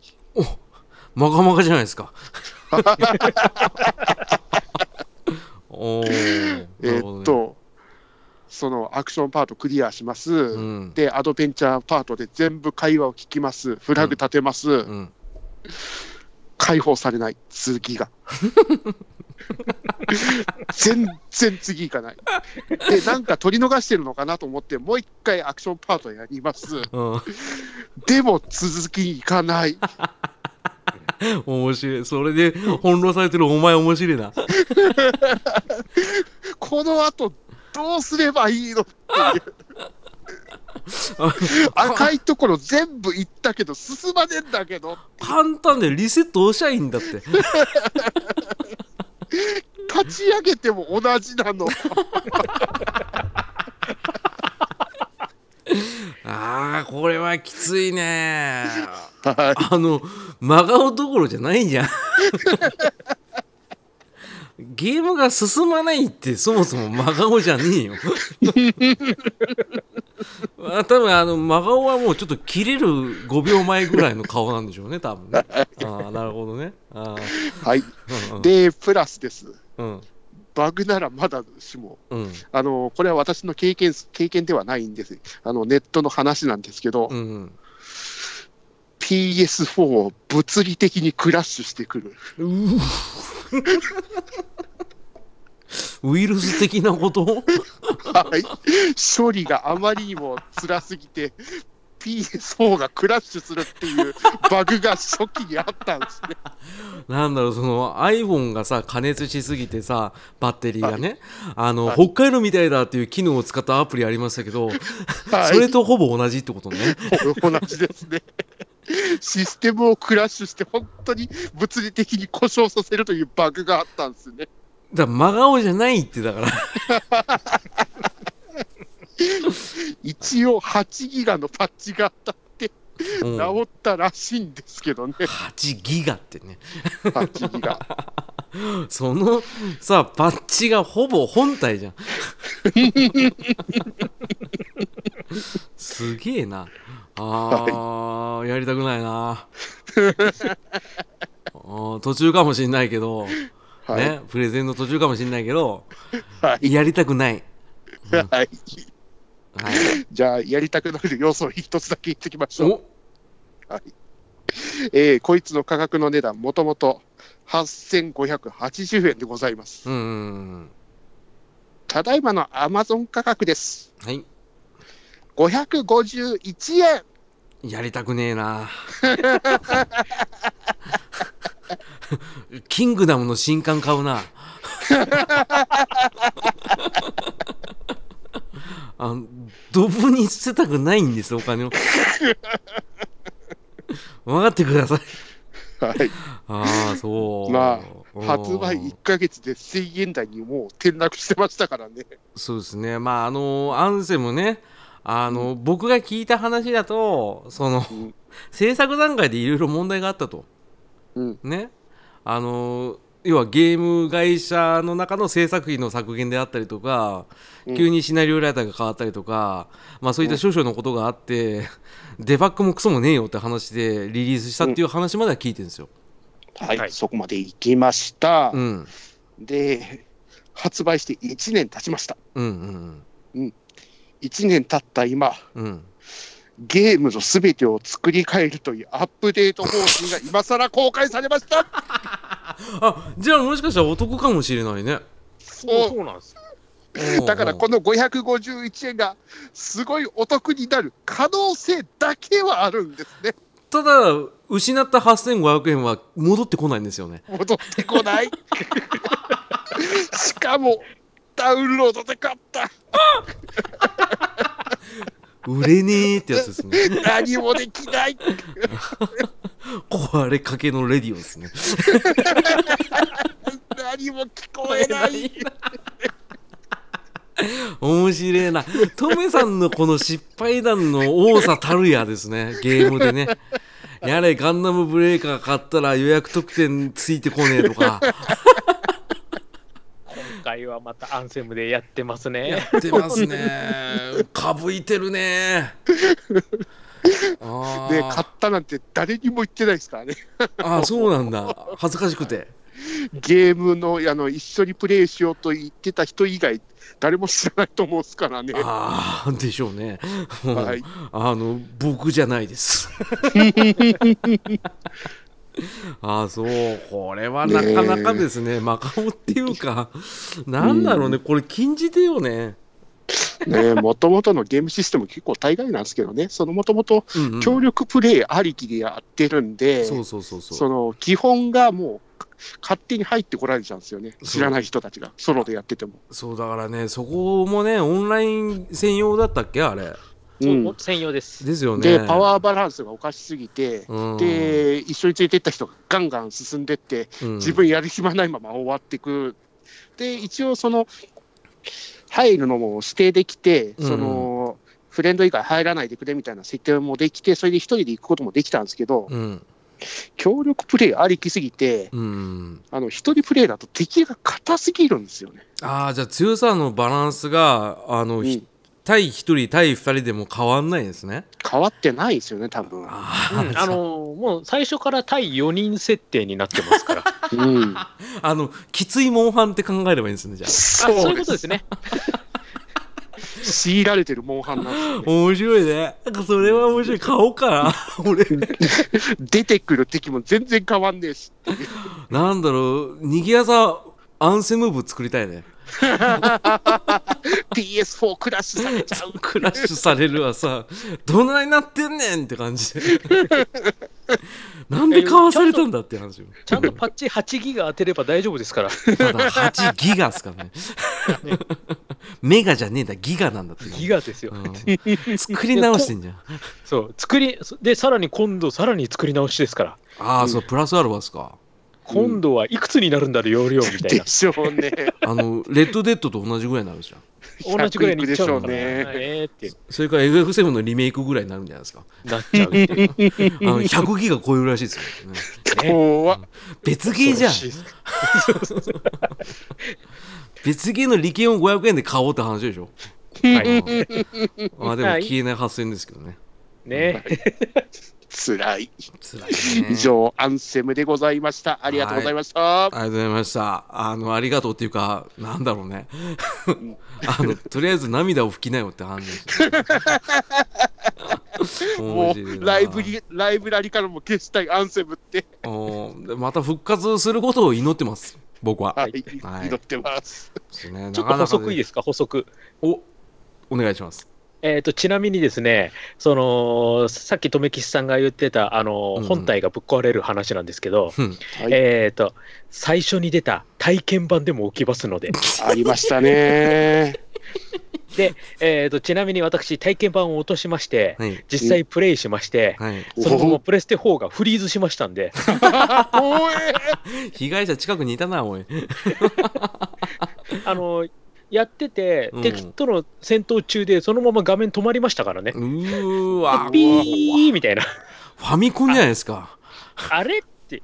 まがまがじゃないですか おーえーっと、そのアクションパートクリアします。うんで、アドベンチャーパートで全部会話を聞きます。フラグ立てます。うん解放されない。次が。全然次行かない。で、なんか取り逃してるのかなと思って、もう一回アクションパートやります。うんでも続き行かない。面白い。それで翻弄されてるお前面白いな。この後どうすればいいのっていう。赤いところ全部行ったけど進まねえんだけど簡単でリセット押しゃいいんだって。立ち上げても同じなの ああこれはきついね。はあの真顔どころじゃないじゃん。ゲームが進まないってそもそも真顔じゃねえよ。まあ多分あの真顔はもうちょっと切れる5秒前ぐらいの顔なんでしょうね多分ね。ああなるほどね。あい、はい、あうん。でプラスです。うんバグならまだしもうん。あのこれは私の経験経験ではないんです。あのネットの話なんですけど、うんうん。PS4 を物理的にクラッシュしてくる。ウイルス的なこと？はい、処理があまりにも辛すぎて PS4 がクラッシュするっていうバグが初期にあったんですね。なんだろうその iPhone がさ加熱しすぎてさバッテリーがね、あの、はい北海道みたいだっていう機能を使ったアプリありましたけど、はいそれとほぼ同じってことね同じですね。システムをクラッシュして本当に物理的に故障させるというバグがあったんですね。だから真顔じゃないってだから 一応8ギガのパッチが当たってうん。治ったらしいんですけどね、8ギガってね。8ギガ。そのさパッチがほぼ本体じゃん。すげえな。あー、やりたくないな。あー途中かもしんないけど、はい。ねプレゼンの途中かもしんないけど。はい。やりたくない、はい。はい、じゃあ、やりたくなる要素を一つだけ言ってきましょう。おえーこいつの価格の値段、もともと8580円でございます。ただいまのアマゾン価格です。はい551円。やりたくねえな キングダムの新刊買うな あのドブに捨てたくないんですお金を。分かってください。はい。ああそう。まうん。発売1ヶ月で1000円台にもう転落してましたからね。そうですね。まああのアンセムね。あの、僕が聞いた話だとその、うん。制作段階でいろいろ問題があったと。うん。ね。あの要はゲーム会社の中の制作費の削減であったりとか、うん急にシナリオライターが変わったりとか、まあ、そういった少々のことがあって、デバッグもクソもねえよって話でリリースしたっていう話までは聞いてるんですよ。はい、はいそこまで行きました。うん、で、発売して1年経ちました。うんうん1年経った今、うんうんゲームのすべてを作り変えるというアップデート方針が今更公開されました。あじゃあもしかしたらお得かもしれないね。そうそうなんです。だからこの551円がすごいお得になる可能性だけはあるんですね。ただ失った8500円は戻ってこないんですよね。戻ってこない。しかもダウンロードで買った。売れねえってやつですね。何もできない。壊れかけのレディオですね。何も聞こえない。面白いな。トメさんのこの失敗談の多さたるやですね、ゲームでね。やれ、ガンダムブレーカー買ったら予約特典ついてこねえとか、今回はまたアンセムでやってますやね。ってますね。かぶいてるね。あで、ー買ったなんて誰にも言ってないですからね。あー、そうなんだ。恥ずかしくて。ゲームのあの一緒にプレイしようと言ってた人以外、誰も知らないと思うんですからね。ああ、でしょうね。はい、あの、僕じゃないです。ああ、そう。これはなかなかですね。マカオっていうか、なんだろうね。これ禁じ手よね。ねもともとのゲームシステム結構大概なんですけどね、そのもともと協力プレイありきでやってるんで、その基本がもう勝手に入ってこられちゃうんですよね、知らない人たちが、ソロでやってても。そうだからね、そこもね、オンライン専用だったっけあれ。うん専用です。ですよね。で、パワーバランスがおかしすぎて、うん、で、一緒に連れてった人がガンガン進んでって、うん自分やる暇ないまま終わっていく。で、一応その、入るのも指定できて、うんその、フレンド以外入らないでくれみたいな設定もできて、それで一人で行くこともできたんですけど、うん。協力プレイありきすぎて、うん。あの、一人プレイだと敵が硬すぎるんですよね。ああ、じゃあ強さのバランスが、あの、ひうん対1人、対2人でも変わんないですね。変わってないですよね、多分。あうんあのもう最初から対4人設定になってますから。あうん。あの、きついモンハンって考えればいいんですね、じゃあ。そういうことですね。強いられてるモンハンなんですよね。面白いね。なんかそれは面白い。買おうかな。俺。出てくる敵も全然変わんねえし。なんだろう、逃げ技、アンセム部作りたいね。PS4 クラッシュされちゃう。クラッシュされるわさ、どないなってんねんって感じで。なんで買わされたんだって話よ。ちゃんとパッチ8ギガ当てれば大丈夫ですから。ただ8ギガっすからね。メガじゃねえんだ、ギガなんだって。ギガですよ。うん作り直してんじゃん。そう。作り、で、さらに今度、さらに作り直しですから。ああ、そう、プラスアルファっすか。今度はいくつになるんだろう、容量みたいなで。しょうね。あの、レッドデッドと同じぐらいになるじゃん。同じぐらいにいっちゃうのかな。100いくでしょうねえーってそれから FF7 のリメイクぐらいになるんじゃないですか。なっちゃう。あの100ギガ超えるらしいですよ、ね。ね怖っ別ゲーじゃん。別ゲーの利権を500円で買おうって話でしょ。はい。まあでも消えない8000円ですけどね。ね。つらい。辛いね。以上、アンセムでございました。ありがとうございました。ありがとうございました。あの、ありがとうっていうか、なんだろうね。あの、とりあえず涙を拭きなよって話ですよ。もうなライブリ、ライブラリからも消したいアンセムって。うんでまた復活することを祈ってます。僕は。はい。はい祈ってます。ですねちょっと補足いいですか、補足。お、お願いします。えー、とちなみにですね、そのさっき留吉さんが言ってたあの、うん本体がぶっ壊れる話なんですけど、うんはい。えー、と最初に出た体験版でも起きますので、ありましたね。でえー、とちなみに私、体験版を落としまして、はい。実際プレイしまして、はい。そのままプレステ4がフリーズしましたんで、おえ 被害者近くにいたな、おい。あのやっててうん、敵との戦闘中で、そのまま画面止まりましたからねう、ーわ。ピーみたいな、ファミコンじゃないですか。あれって、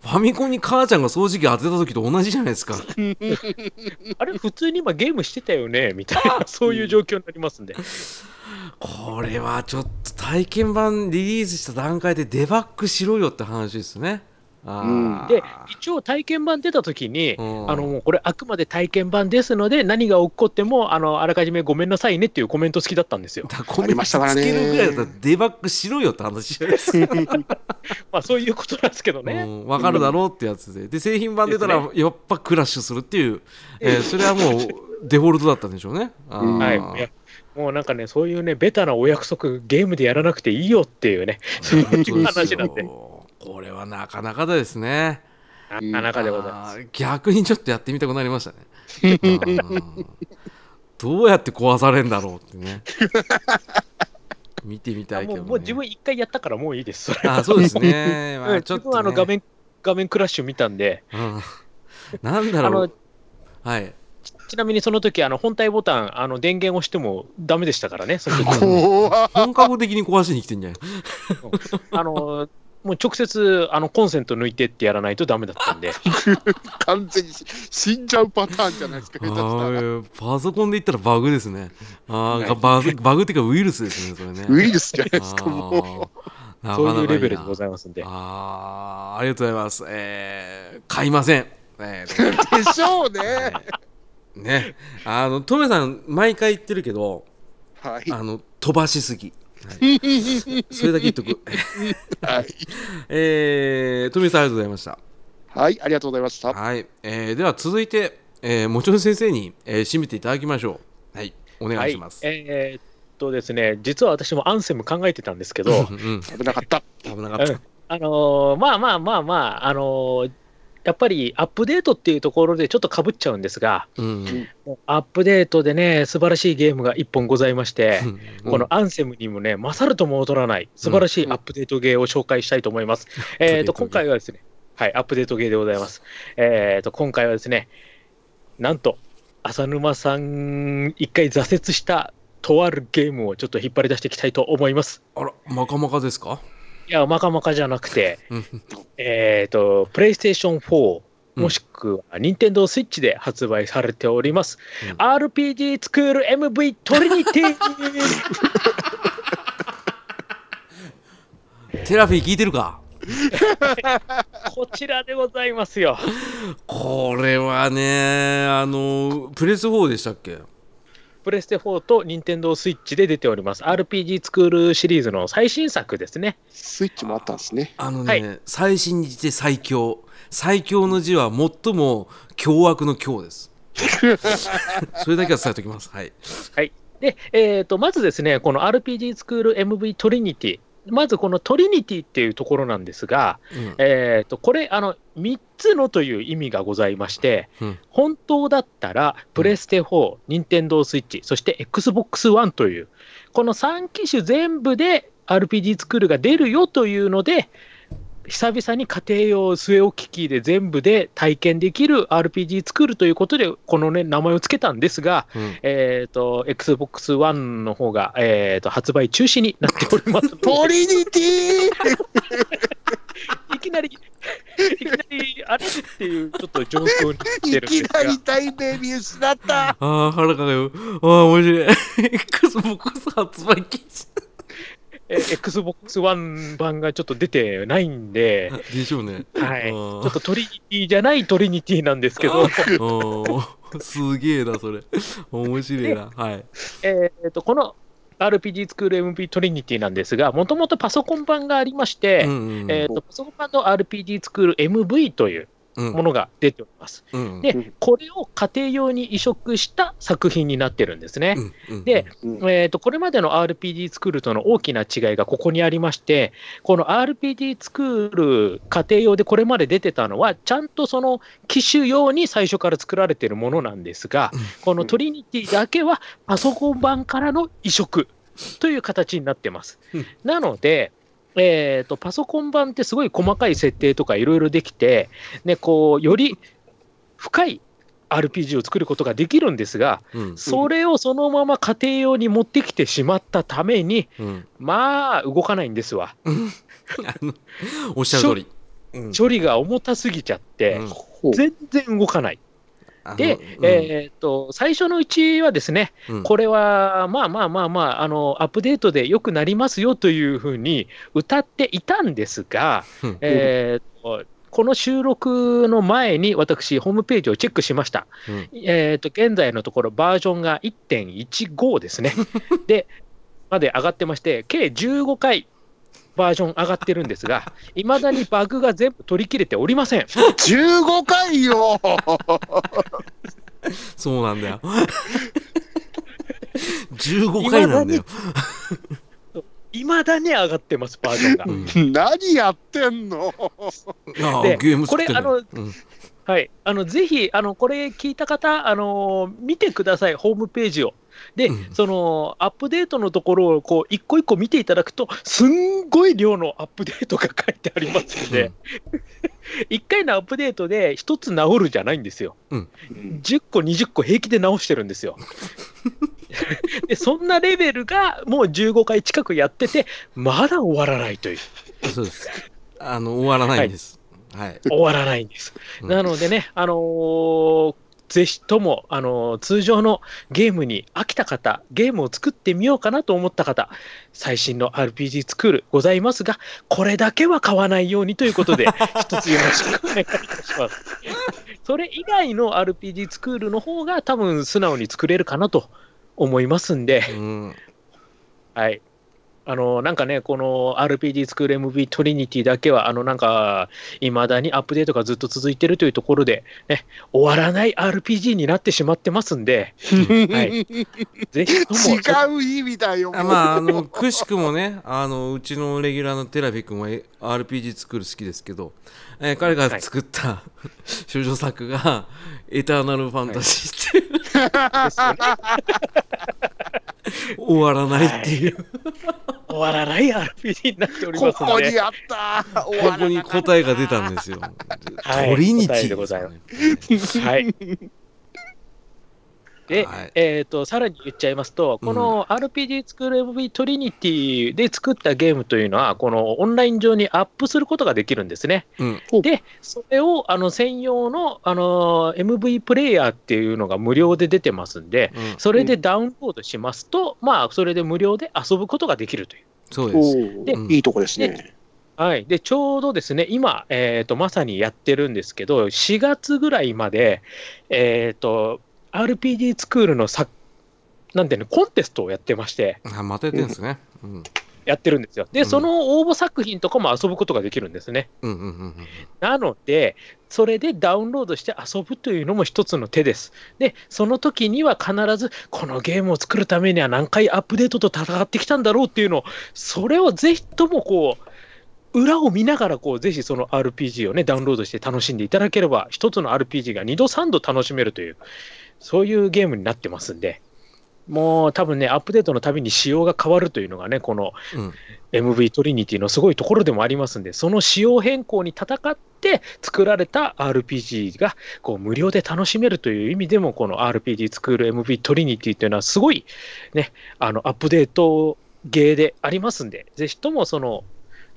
ファミコンに母ちゃんが掃除機当てた時と同じじゃないですか。あれ、普通に今ゲームしてたよねみたいな、そういう状況になりますんで。これはちょっと体験版リリースした段階でデバッグしろよって話ですね。あーで、一応体験版出た時に、うんあのこれ、あくまで体験版ですので、何が起こってもあのあらかじめごめんなさいねっていうコメント好きだったんですよ。だからありましたからねつけるぐらいだったらデバッグしろよって話じゃないですか。まあ、そういうことなんですけどね。うん、分かるだろうってやつで。で、製品版出たらやっぱクラッシュするっていう、えーそれはもう デフォルトだったんでしょうね。はい、いやもうなんかね、そういうね、ベタなお約束、ゲームでやらなくていいよっていうね、そういう話なんでこれはなかなかですね。なかなかでございます。逆にちょっとやってみたくなりましたね。うんどうやって壊されんだろうってね。見てみたいけど、ね。もう自分一回やったからもういいです。あそうですね。まうんあ、ちょっと、ね、あの画面画面クラッシュ見たんで、うんなんだろう。はい。ちなみにその時あの本体ボタン、あの電源押してもダメでしたからね、その時怖本格的に壊しに来てんじゃないあのもう直接あのコンセント抜いてってやらないとダメだったんで、完全に死んじゃうパターンじゃないですか、パソコンで言ったらバグですね。あバグバグっていうかウイルスですね、それね。ウイルスじゃないですか、もあーそういうレベルでございますんで、あーありがとうございます。えー、買いません。えーう。でしょうね。ね、あの、トメさん、毎回言ってるけど、はい。あの、飛ばしすぎ。はい それだけ言っとく。はい。えー、トメさん、ありがとうございました。はい、ありがとうございました。はい。えー、では、続いて、えー、もちろん先生に、えー、締めていただきましょう。はい。お願いします。はい、えーっとですね、実は私もアンセム考えてたんですけど、うん、危なかった。危なかった。あのーまあまあまあまあ、あのーやっぱりアップデートっていうところでちょっとかぶっちゃうんですが、うん。アップデートでね、素晴らしいゲームが1本ございまして、うんこのアンセムにもね、勝るとも劣らない素晴らしいアップデートゲーを紹介したいと思います。えっと、今回はですね、はい、アップデートゲーでございます。えっと、今回はですね、なんと、浅沼さん、一回挫折したとあるゲームをちょっと引っ張り出していきたいと思います。あら、まかまかですか？いや、まかまかじゃなくて、うん。えっと、プレイステーション4、うん。もしくは、任天堂スイッチで発売されております。うん。RPG スクール MV トリニティテラフィー聞いてるか？こちらでございますよ。これはね、あの、プレス4でしたっけ？プレステ4と任天堂スイッチで出ております。RPG スクールシリーズの最新作ですね。スイッチもあったんですね。あのね、は最新にして最強。最強の字は最も凶悪の凶です。それだけは伝えておきます。はい。で、えー、とまずですね、この RPG スクール MV トリニティ。まずこのトリニティっていうところなんですが、うん。えー、とこれあの、3つのという意味がございまして、うん。本当だったら、プレステ4、任天堂スイッチ、そして XBOX One という、この3機種全部で RPG スクールが出るよというので、久々に家庭用据え置き機で全部で体験できる RPG スクールということで、この、ね、名前を付けたんですが、うんえー、と XBOX One の方が、えー、と発売中止になっております トリニティいきなり、いきなりあれっていうちょっと状況に来ているんですがきなりタイム見失った。ああ、腹がよ。ああ、面白い。Xbox 発売禁止。え Xbox One 版がちょっと出てないんで、でしょうね。はい、ちょっとトリニティじゃないトリニティなんですけど、すげえな、それ。面白いな。はい。えーとこの RPG 作る MV トリニティなんですが、もともとパソコン版がありまして、うんうんえーとパソコン版の RPG 作る MV といううんものが出ております。うん。でうんこれを家庭用に移植した作品になってるんですね。で、うん。えー、とこれまでの RPG 作るとの大きな違いがここにありまして、この RPG 作る家庭用でこれまで出てたのは、ちゃんとその機種用に最初から作られているものなんですが、このトリニティだけはパソコン版からの移植という形になってます。うん。なので、えー、とパソコン版ってすごい細かい設定とかいろいろできて、ね、こうより深い RPG を作ることができるんですが、うんそれをそのまま家庭用に持ってきてしまったために、うんまあ、動かないんですわ。おっしゃる通り。うん処理が重たすぎちゃって、全然動かない。で、うんえーっと、最初のうちはですね、うんこれはまあまあまあまあ、あのアップデートで良くなりますよというふうに歌っていたんですが、うんえーっとこの収録の前に私、ホームページをチェックしました。うんえー、と現在のところ、バージョンが1.15ですね。で、まで上がってまして、計15回バージョン上がってるんですが、いまだにバグが全部取り切れておりません。15回よ。そうなんだよ。15回なんだよ。いまだに上がってます、バージョンが。うん何やってんの？ああでゲーム作ってんだよこうんはい、あのぜひあの、これ聞いた方、あの見てください、ホームページを。で、うんそのアップデートのところをこう一個一個見ていただくと、すんごい量のアップデートが書いてありますので、1回のアップデートで1つ治るじゃないんですよ。10個、20個平気で直してるんですよ。でそんなレベルがもう15回近くやってて、まだ終わらないという、そうです。あの、終わらないんです。はい。終わらないんです。うんなのでね、あのーぜひとも、あのー通常のゲームに飽きた方、ゲームを作ってみようかなと思った方、最新の RPG スクールございますが、これだけは買わないようにということで、一つよろしくお願いいたします。それ以外の RPG スクールの方が多分素直に作れるかなと思いますんで、うん。はい。あの、なんかね、この RPG スクール MV トリニティだけは、あの、なんか、いまだにアップデートがずっと続いてるというところで、ね、終わらない RPG になってしまってますんで、はい。ぜひとも、違う意味だよ。あまあ、あの、くしくもね、あの、うちのレギュラーのテラフィ君はえ RPG 作る好きですけど、えー彼が作った、少女作が、エターナルファンタジーっていう、ですよね終わらないっていう、終わらない RPG になっておりこますんで、こにあった。終ここに答えが出たんですよ。はいトリニティ答えでございますね。はい。で、はいえー、とさらに言っちゃいますと、この RPG スクール MV トリニティで作ったゲームというのは、このオンライン上にアップすることができるんですね。うん。で、それをあの専用のあの MV プレイヤーっていうのが無料で出てますんで、うん。それでダウンロードしますと、まあ、それで無料で遊ぶことができるという。そうです。でいいとこですね。はい、でちょうどですね、今、えーと、まさにやってるんですけど、4月ぐらいまで、えーと、RPG スクールのさなんていうの、コンテストをやってまして、あ、またやってんですね。うん。やってるんですよ。で、うんその応募作品とかも遊ぶことができるんですね。うんうんうんうん。なので、それでダウンロードして遊ぶというのも一つの手です。で、その時には必ず、このゲームを作るためには何回アップデートと戦ってきたんだろうっていうのを、それをぜひともこう、裏を見ながらこう、ぜひその RPG をね、ダウンロードして楽しんでいただければ、一つの RPG が2度、3度楽しめるという、そういうゲームになってますんで、もう多分ね、アップデートのたびに仕様が変わるというのがね、このうん。MV トリニティのすごいところでもありますんで、その仕様変更に戦って作られた RPG がこう無料で楽しめるという意味でも、この RPG 作る MV トリニティというのはすごいね、あのアップデートゲーでありますんで、ぜひともその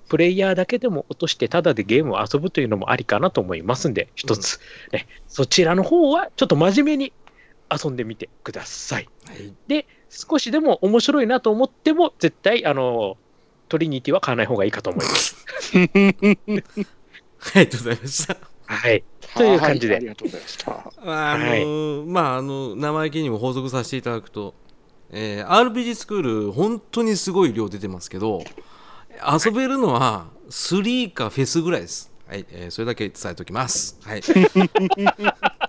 プレイヤーだけでも落として、ただでゲームを遊ぶというのもありかなと思いますんで、一つ、ね、そちらの方はちょっと真面目に遊んでみてください。はいで、少しでも面白いなと思っても、絶対、あの、トリニティは買わない方がいいかと思います。ありがとうございました。はい。という感じではいありがとうございました。まああのはいまああの生意気にも補足させていただくと、えー RPG スクール本当にすごい量出てますけど遊べるのは3かフェスぐらいです。はい、えーそれだけ伝えておきます。はい、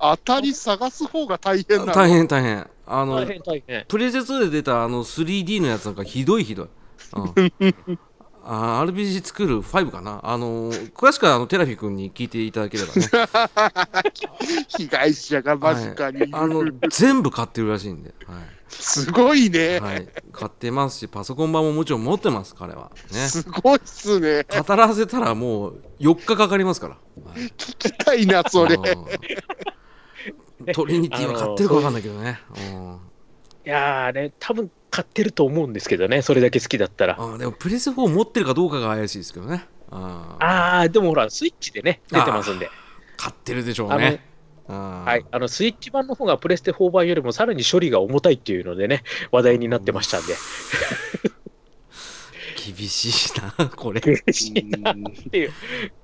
当たり探す方が大変なの？大変大変。あの大変大変。プレゼ2で出たあの 3D のやつなんかひどいひどい。うん。あー RPG スクール5かな？あのー詳しくはあのテラフィ君に聞いていただければね。被害者が間近に。い。る、あの全部買ってるらしいんで、はい。すごいね、はい、買ってますしパソコン版ももちろん持ってます彼は。ね。すごいっすね。語らせたらもう4日かかりますから、はい。聞きたいな、それ。う んトリニティは買ってるか分かんないけどね、うん。いやーね、多分買ってると思うんですけどね、それだけ好きだったら。あーでもプレス4持ってるかどうかが怪しいですけどね。あー。あー、でもほら、スイッチでね、出てますんで。買ってるでしょうね。はい、あのスイッチ版の方がプレステ4版よりもさらに処理が重たいっていうのでね、話題になってましたんで、厳しいなこれ嬉しいなっていう、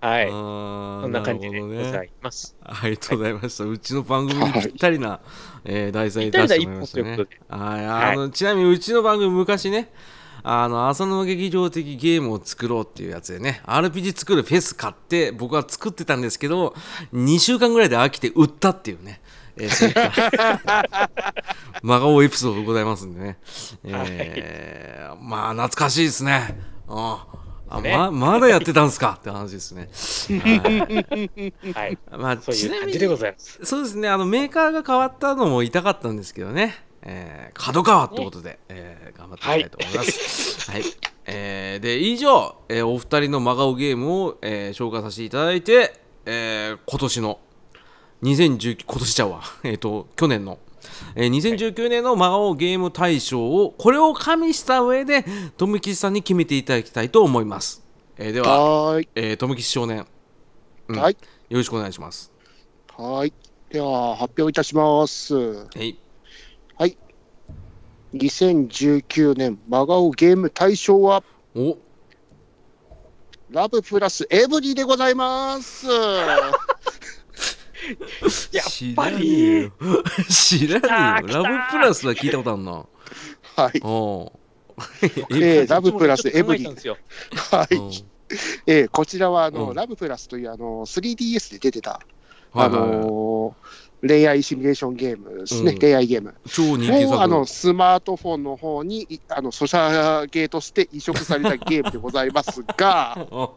はい、あそーんな感じでございます。ありがとうございました。うちの番組にぴったりな、えー題材出してもらいましたね。はいあのちなみにうちの番組昔ね、あの浅沼劇場的ゲームを作ろうっていうやつでね、RPG 作るフェス買って僕は作ってたんですけど、2週間ぐらいで飽きて売ったっていうね。えーそういった真顔エピソードございますんでね、えーまあ懐かしいですね。ああね。ままだやってたんですか？って話ですね。はい。はい、まあ、ちなみにいう感じでございます。そうですね。あのメーカーが変わったのも痛かったんですけどね、えー、角川ってことで、えー頑張っていきたいと思います。はい、えーで以上、えーお二人の真顔ゲームを、えー紹介させていただいて、えー今年の2019今年ちゃうわ、えー、と去年の、えー2019年の真顔ゲーム大賞をこれを加味した上で富吉さんに決めていただきたいと思います。えーでは、は。えー、富吉少年、うんはい。よろしくお願いします。はーい。では、発表いたします。はい2019年真顔ゲーム大賞は、おラブプラスエブリィでございます。やっ知ぱり。知らねえよ。ラブプラスは聞いたことあるな。はい。おう。えーラブプラスエブリィ。考えたんですよ。はい。うん。えーこちらはあの、うん。ラブプラスというあの 3DS で出てた、あはいはいはい。のー恋愛シミュレーションゲームですね、うん。恋愛ゲーム。超人気あのスマートフォンの方にいあのソシャゲーとして移植されたゲームでございますが、あ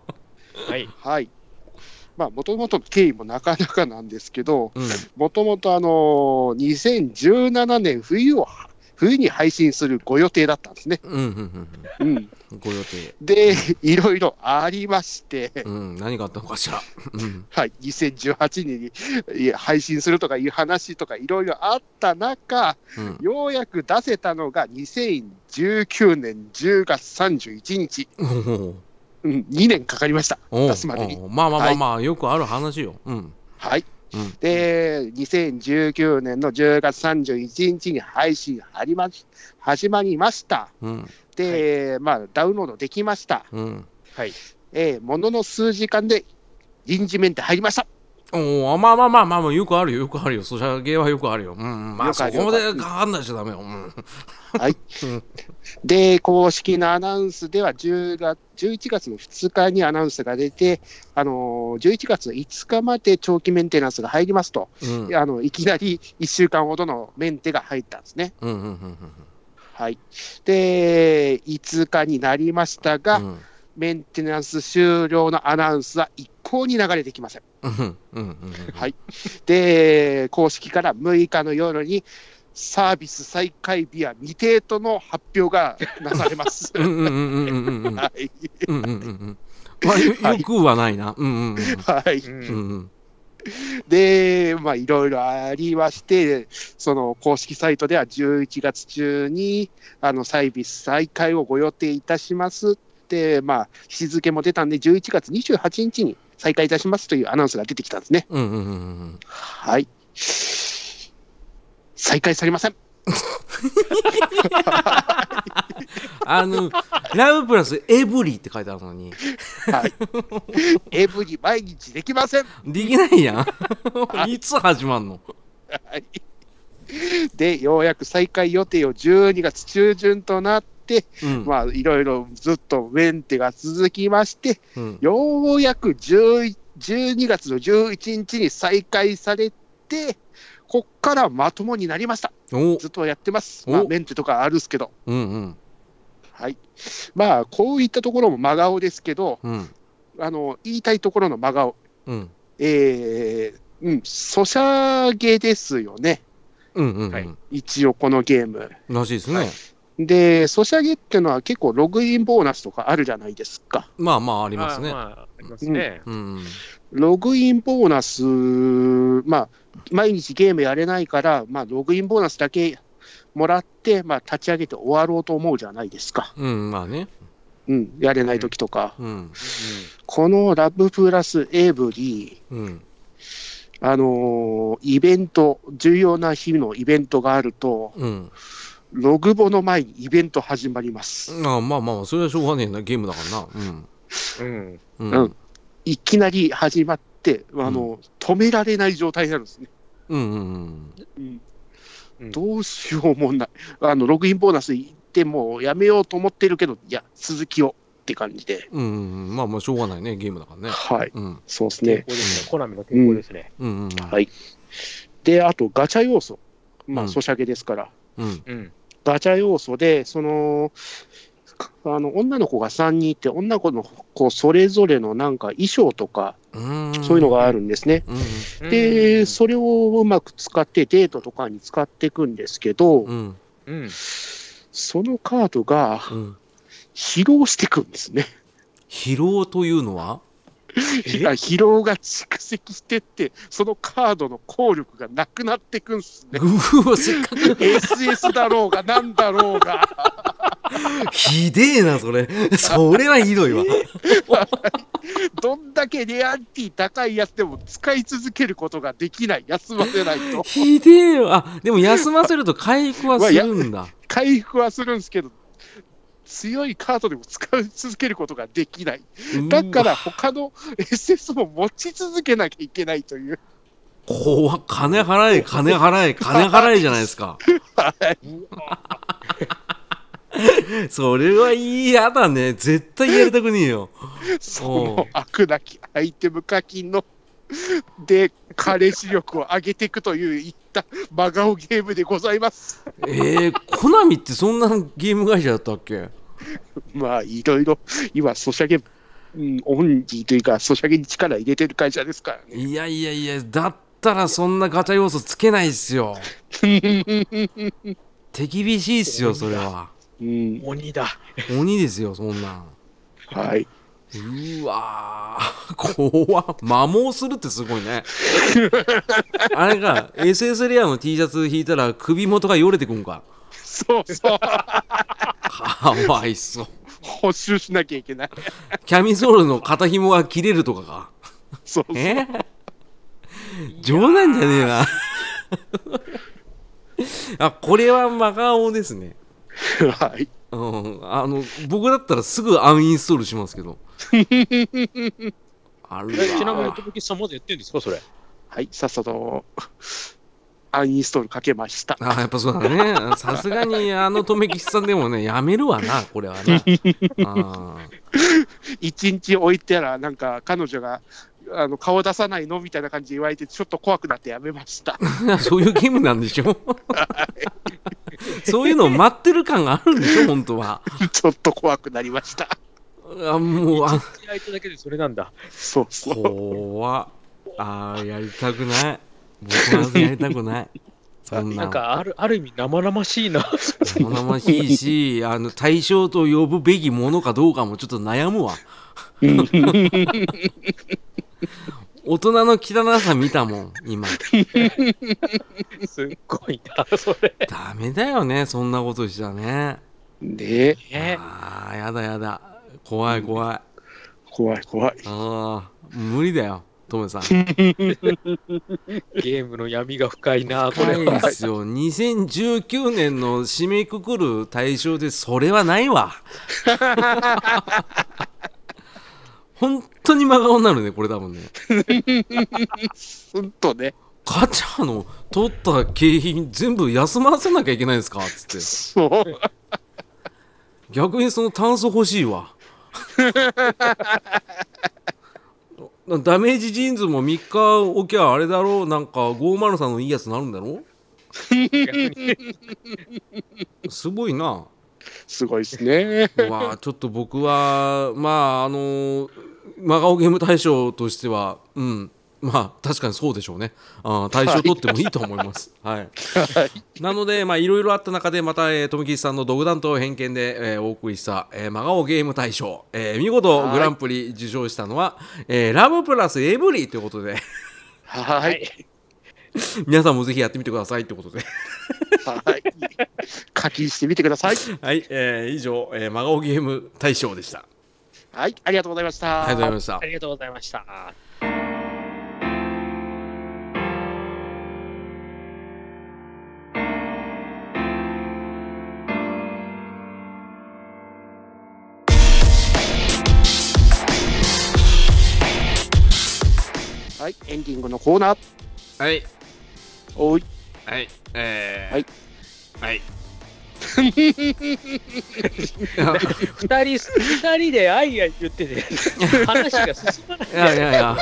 はい、はい。まあ、もともとの経緯もなかなかなんですけど、うん。もともとあのー2017年冬を、冬に配信するご予定だったんですね。うんうんうん。うん。ご予定。で、いろいろありまして、うん何があったのかしら。うん。はい、2018年に配信するとかいう話とかいろいろあった中、うん。ようやく出せたのが2019年10月31日、おううん、2年かかりました、出すまでに。まあまあまあまあよくある話ようんはい。うんで、2019年の10月31日に配信始ま始まりました。うんで、まあ、ダウンロードできました。うんはい、えーものの数時間で臨時メンテ入りました。おまあまあまあまあ、まあ、よくあるよ、よくあるよ。ソシャゲはよくあるよ。うん、まあそこまでかかんないしダメよ。うん、はい。で、公式のアナウンスでは10月、11月の2日にアナウンスが出て、あのー、11月5日まで長期メンテナンスが入りますと、うん、あのいきなり1週間ほどのメンテが入ったんですね。うんうんうんうん、はい。で、5日になりましたが、うんメンテナンス終了のアナウンスは1方に流れてきません。はい、で、公式から6日の夜に、サービス再開日は未定との発表がなされます。まあ、よくはないな。はい。で、まあ、いろいろありまして、その公式サイトでは11月中に、あの、サービス再開をご予定いたしますって、まあ、日付も出たんで、11月28日に再開いたしますというアナウンスが出てきたんですね。うんうんうんうんはい。再開されません。あのラブプラスエブリって書いてあるのにはい。エブリ毎日できません。できないやん いつ始まんの？はい。で、ようやく再開予定を12月中旬となって、うん、まあ、いろいろずっとメンテが続きまして、うん、ようやく10 12月の11日に再開されて、こっからまともになりました。おずっとやってます。おまあ、メンテとかあるっすけど。うんうんはい。まあ、こういったところも真顔ですけど、うんあの、言いたいところの真顔。うんえー、うん、ソシャゲですよね。うんうんうん、はい一応このゲーム。らしいですね、はいで、ソシャゲっていうのは結構ログインボーナスとかあるじゃないですか。まあまあありますね、まあまあありますね。うんログインボーナス、まあ、毎日ゲームやれないから、まあ、ログインボーナスだけもらって、まあ、立ち上げて終わろうと思うじゃないですか。うんまあねうん、やれない時とか。うんこのラブプラスエブリうんあのーイベント、重要な日のイベントがあると、うんログボの前にイベント始まります。あまあまあそれはしょうがねえなゲームだからなうんうん。うんうんいきなり始まって、あの止められない状態になるんですね。うんうんうんうんうんどうしようもない。あの、ログインボーナス行ってもやめようと思ってるけど、いや、続きをって感じで。うんうんまあまあしょうがないねゲームだからねはい。うんそうですね抵抗。ですね。コナミの抵抗ですね。うんうんうんはい。で、あと、ガチャ要素。まあ、うんソシャゲですから。うんうん。ガチャ要素で、その、あの女の子が3人いて、女の子の子それぞれのなんか衣装とか、うんそういうのがあるんですね。で、それをうまく使ってデートとかに使っていくんですけど、うんうん。そのカードがうん疲労してくんですね。疲労というのは？疲労が蓄積してって、そのカードの効力がなくなってくんすね。うわせっかく SS だろうが、なんだろうが。ひでえなそれそれはひどいわどんだけレアリティ高いやつでも使い続けることができない。休ませないと。ひでえよあでも休ませると回復はするんだ回復はするんですけど、強いカードでも使い続けることができない。だから他の SS も持ち続けなきゃいけないという。怖っ金払え金払え金払えじゃないですか。それは嫌だね。絶対やりたくねえよ。その悪なきアイテム課金の で彼氏力を上げていくといういった真顔ゲームでございます。えー、コナミってそんなゲーム会社だったっけ？まあいろいろ今ソシャゲ、うん、オンリーというかソシャゲに力入れてる会社ですからね。いやいやいやだったらそんなガチャ要素つけないっすよ 手厳しいっすよそれはうん、鬼だ。鬼ですよそんなんはい。うわー。怖っ。摩耗するってすごいね。あれか SS レアの T シャツ引いたら首元がよれてくんか。そうそう。かわいそう。補修しなきゃいけない。キャミソールの肩紐が切れるとかか。そうそう。え？冗談じゃねえな。あこれは真顔ですね。はい。うん、あの僕だったらすぐアンインストールしますけどあるえ ちなみに、わときさんまだやってんですか、それ。はい。さっさとアンインストールかけました。あやっぱそうだね さすがにあの留吉さんでもねやめるわなこれはな あ一日置いてたら、なんか彼女があの顔出さないのみたいな感じで言われて、ちょっと怖くなってやめました。ーそういうゲームなんでしょ？そういうの待ってる感があるんでしょ本当はちょっと怖くなりました。あもうあ焼いただけでそれなんだ。そう。そう。怖っ。あーやりたくない。僕まずやりたくない。そんななんか、ある、ある意味生々しいな。生々しいしあの対象と呼ぶべきものかどうかもちょっと悩むわ。大人の汚さ見たもん今。すっごいな、それ。ダメだよねそんなことしたらね。で、ね。あーやだやだ怖い怖い。怖い怖い。ああ無理だよトメさん。ゲームの闇が深いな、こ深いれは。ですよ2019年の締めくくる対象でそれはないわ。本当に真顔になるねこれ多分ね。ほんとね。ガチャの取った景品全部休ませなきゃいけないんですか？っつって。そう。逆にその炭素欲しいわダメージジーンズも3日おきゃあれだろう。なんか503のいいやつになるんだろ すごいな。すごいですね。まあちょっと僕はまああの真顔ゲーム大賞としてはうんまあ確かにそうでしょうねあー大賞取ってもいいと思いますはいなのでまあいろいろあった中でまた、えー、富吉さんの独断と偏見で、えーお送りした、えー真顔ゲーム大賞、えー見事グランプリ受賞したのは、えーラブプラスエブリィということではい。皆さんもぜひやってみてくださいということではい。課金してみてください。はい、えー以上、えー真顔ゲーム大賞でしたはい。ありがとうございました。ありがとうございましたありがとうございました。はい。エンディングのコーナー。はいおい。はい、えー、はい。はい。二人、二人で愛が言ってて、話が進まない。いやいやいや、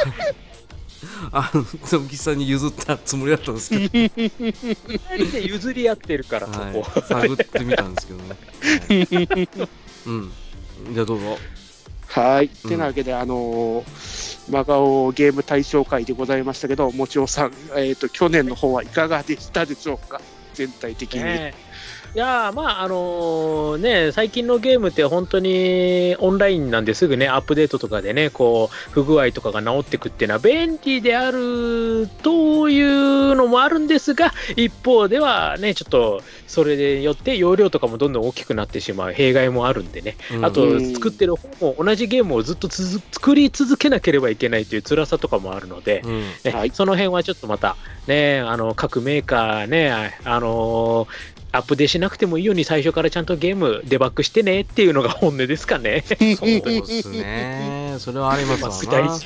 あの、富吉さんに譲ったつもりだったんですけど、二人で譲り合ってるから、そこ。はい、探ってみたんですけどね。はいうん。じゃあどうぞ。はい。てなわけで、あのー真顔ゲーム大賞会でございましたけど、もちおさん、えっ、と、去年の方はいかがでしたでしょうか全体的に。ねいやーまああのね最近のゲームって本当にオンラインなんですぐねアップデートとかでねこう不具合とかが治ってくっていうのは便利であるというのもあるんですが一方ではねちょっとそれによって容量とかもどんどん大きくなってしまう弊害もあるんでね。うん。あとうん。作ってる方も同じゲームをずっと作り続けなければいけないという辛さとかもあるので、うん。ねはい。その辺はちょっとまた、ね、あの各メーカーね、あのーアップデートしなくてもいいように最初からちゃんとゲームデバッグしてねっていうのが本音ですかね。そうですね。それはありますわ大な事。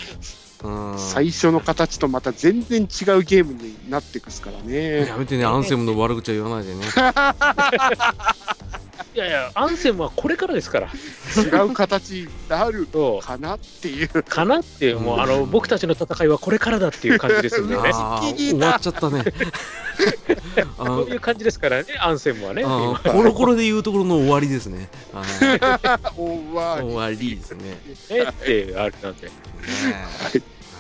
うん。最初の形とまた全然違うゲームになっていくっすからね。やめてね、アンセムの悪口は言わないでね。いやいや、アンセムはこれからですから。違う形になるそかなっていう。うかなっていう、もうあの僕たちの戦いはこれからだっていう感じですんでね。ああ、終わっちゃったね。あそういう感じですからね、アンセムはね。あコロコロで言うところの終わりですね。あお わ終わりですね。今ねってあれなんで。ね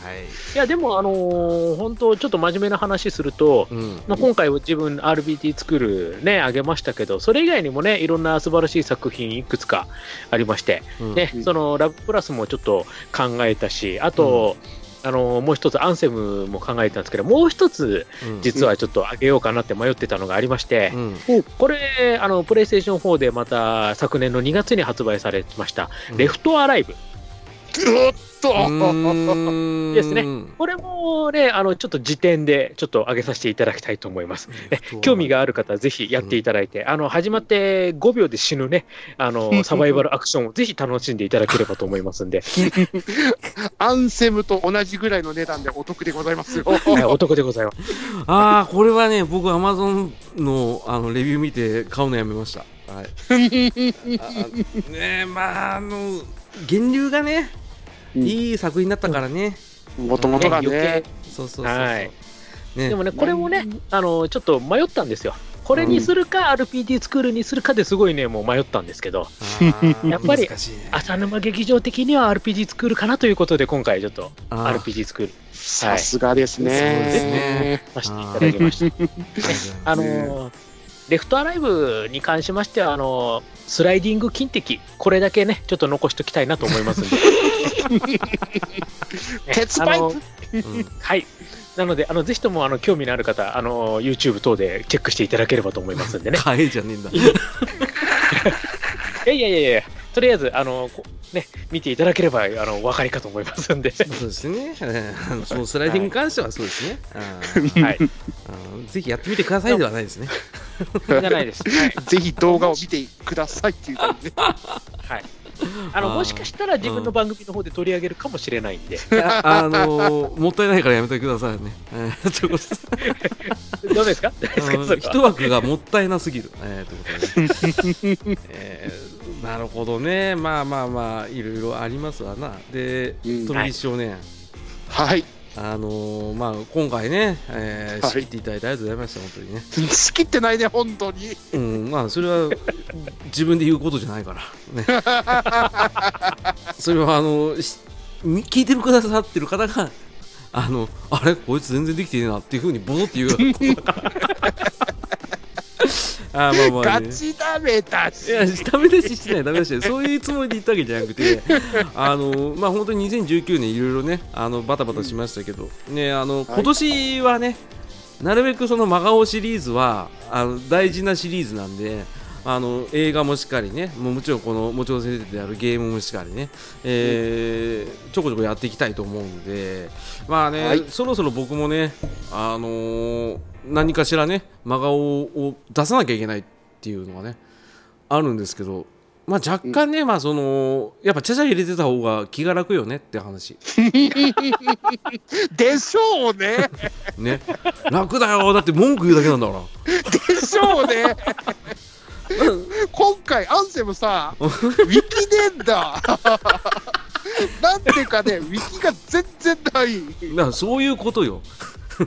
はい。いや、でも、あのー本当、ちょっと真面目な話すると、うん。まあ、今回は自分 RBT 作るね、あげましたけど、それ以外にもね、いろんな素晴らしい作品いくつかありまして、うんね、うんそのラブプラスもちょっと考えたし、あと、あのもう一つ、アンセムも考えたんですけど、もう一つ、うん実はちょっとあげようかなって迷ってたのがありまして、うんこれ、あのプレイステーション4でまた昨年の2月に発売されました、うんレフトアライブ。おっと。ですね。これもね、あのちょっと時点でちょっと上げさせていただきたいと思います。え興味がある方はぜひやっていただいて、あの始まって5秒で死ぬね、あの サバイバルアクションをぜひ楽しんでいただければと思いますんで、アンセムと同じぐらいの値段でお得でございますよ。はいお得でございます。ああこれはね僕アマゾンのあのレビュー見て買うのやめました。はい。あねえまああの源流がねうんいい作品だったからね。もともとが余ね計。そうそうそうそう。はい。ね。でもね、これもね、あのちょっと迷ったんですよ。これにするか、RPG スクールにするかですごいね、もう迷ったんですけど、やっぱりね。浅沼劇場的には RPG スクールかなということで、今回ちょっと RPG スクールさすがですね。ね。させていただきました。あ あーのーレフトアライブに関しましては、あのースライディング金敵、これだけね、ちょっと残しておきたいなと思いますんで。ね 鉄パイプ？うんはい。なので、あのぜひともあの興味のある方、あの YouTube 等でチェックしていただければと思いますんでね。じゃねえんだいやいやいやいや、とりあえず、あのこね、見ていただければあのお分かりかと思いますんで、そうですね。え ーあのそのスライディングに関してはそうですね。はい、あのぜひやってみてくださいではないですね。じゃないです。はいぜひ動画を見てくださいっていう感じで。はいあのもしかしたら自分の番組の方で取り上げるかもしれないんで、あ あのーもったいないからやめてくださいね。えーということでどうですか 一枠がもったいなすぎる。えーということで、えーなるほどね。まあまあまあ、いろいろありますわな。で、うん富木少年、はい。あのーまあ、今回ね、えーはい仕切っていただいてありがとうございました、本当にね。仕切ってないね、本当に。うん、まあ、それは自分で言うことじゃないから。ね。それは、あの、し聞いてくださってる方が、あの、あれ？こいつ全然できてねえなっていうふうにボソって言うことだから。ああまあ、ね、ガチダメだし。い。や、ダメ出ししてない、ダメ出しそういうつもりで言ったわけじゃなくて、あのまあ本当に2019年、いろいろね、あのバタバタしましたけど、ね、あの今年はね、なるべくその真顔シリーズはあの大事なシリーズなんで、あの映画もしっかりね、もうもちろんこのもちろん先生であるゲームもしっかりね、えーちょこちょこやっていきたいと思うんで、まあね、はい。そろそろ僕もね、あのー何かしらね、真顔を出さなきゃいけないっていうのがね、あるんですけど、まあ、若干ね、まあそのやっぱちゃちゃ入れてた方が気が楽よねって話。でしょうね。ね。楽だよ。だって文句言うだけなんだから。でしょうね。今回、アンセムさ、ウィキねえんだ。なんでかね、ウィキが全然ない。だからそういうことよ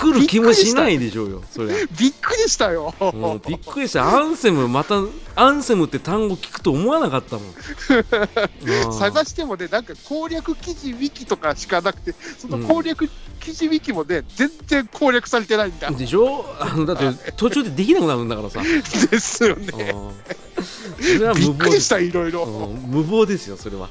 作る気もしないでしょうよそりゃ、びっくりしたよ。うん、びっくりした。アンセムまたアンセムって単語聞くと思わなかったもん。うん。探してもね、なんか攻略記事ウィキとかしかなくて、その攻略記事ウィキもね、全然攻略されてないんだ。でしょ？あのだって途中でできなくなるんだからさ、ですよね。うんそれは無謀でした、いろいろ。うん無謀ですよ、それは。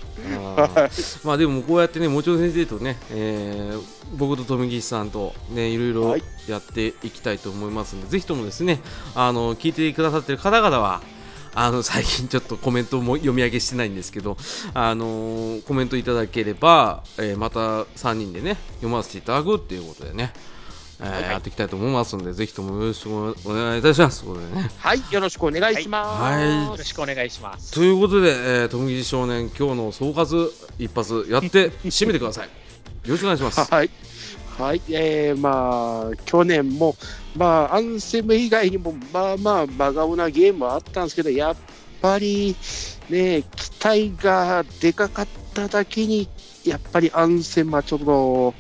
まあでもこうやってね、もちろん先生とね、えー僕と富岸さんとね、いろいろはいやっていきたいと思いますので、ぜひともですね、あの聞いてくださってる方々は、あの最近ちょっとコメントも読み上げしてないんですけど、あのーコメントいただければ、えーまた3人でね、読ませていただくっていうことでね、えーやっていきたいと思いますので、ぜひともよろしくお願いいたします。ということでねはい、よろしくお願いします。はいよろしくお願いします。ということで、えー、富木少年、今日の総括一発やって 締めてください。よろしくお願いします。はい。はい、えー、まあ、去年も、まあ、アンセム以外にも、まあまあ、真顔なゲームはあったんですけど、やっぱり、ね、期待がでかかっただけに、やっぱりアンセムはちょっと、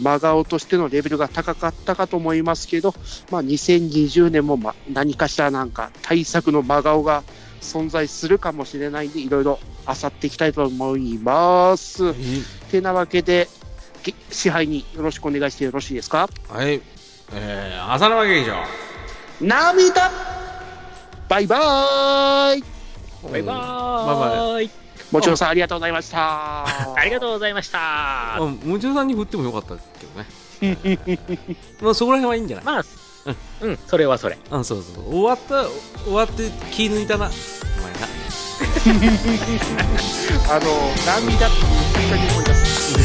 真顔としてのレベルが高かったかと思いますけど、まあ、2020年も、ま、何かしらなんか、対策の真顔が存在するかもしれないんで、いろいろ漁っていきたいと思います。はいてなわけで、げ支配によろしくお願いしてよろしいですか？はい、えー、浅沼劇場。涙バイバーイバイババーイ。もちろんさんありがとうございました。ありがとうございました。あもちろんさんに振ってもよかったけどね。まあそこら辺はいいんじゃない？まあ、うん、それはそれ。あそうそう終わった終わって気抜いたなお前な あの、涙って言ったに思い出す。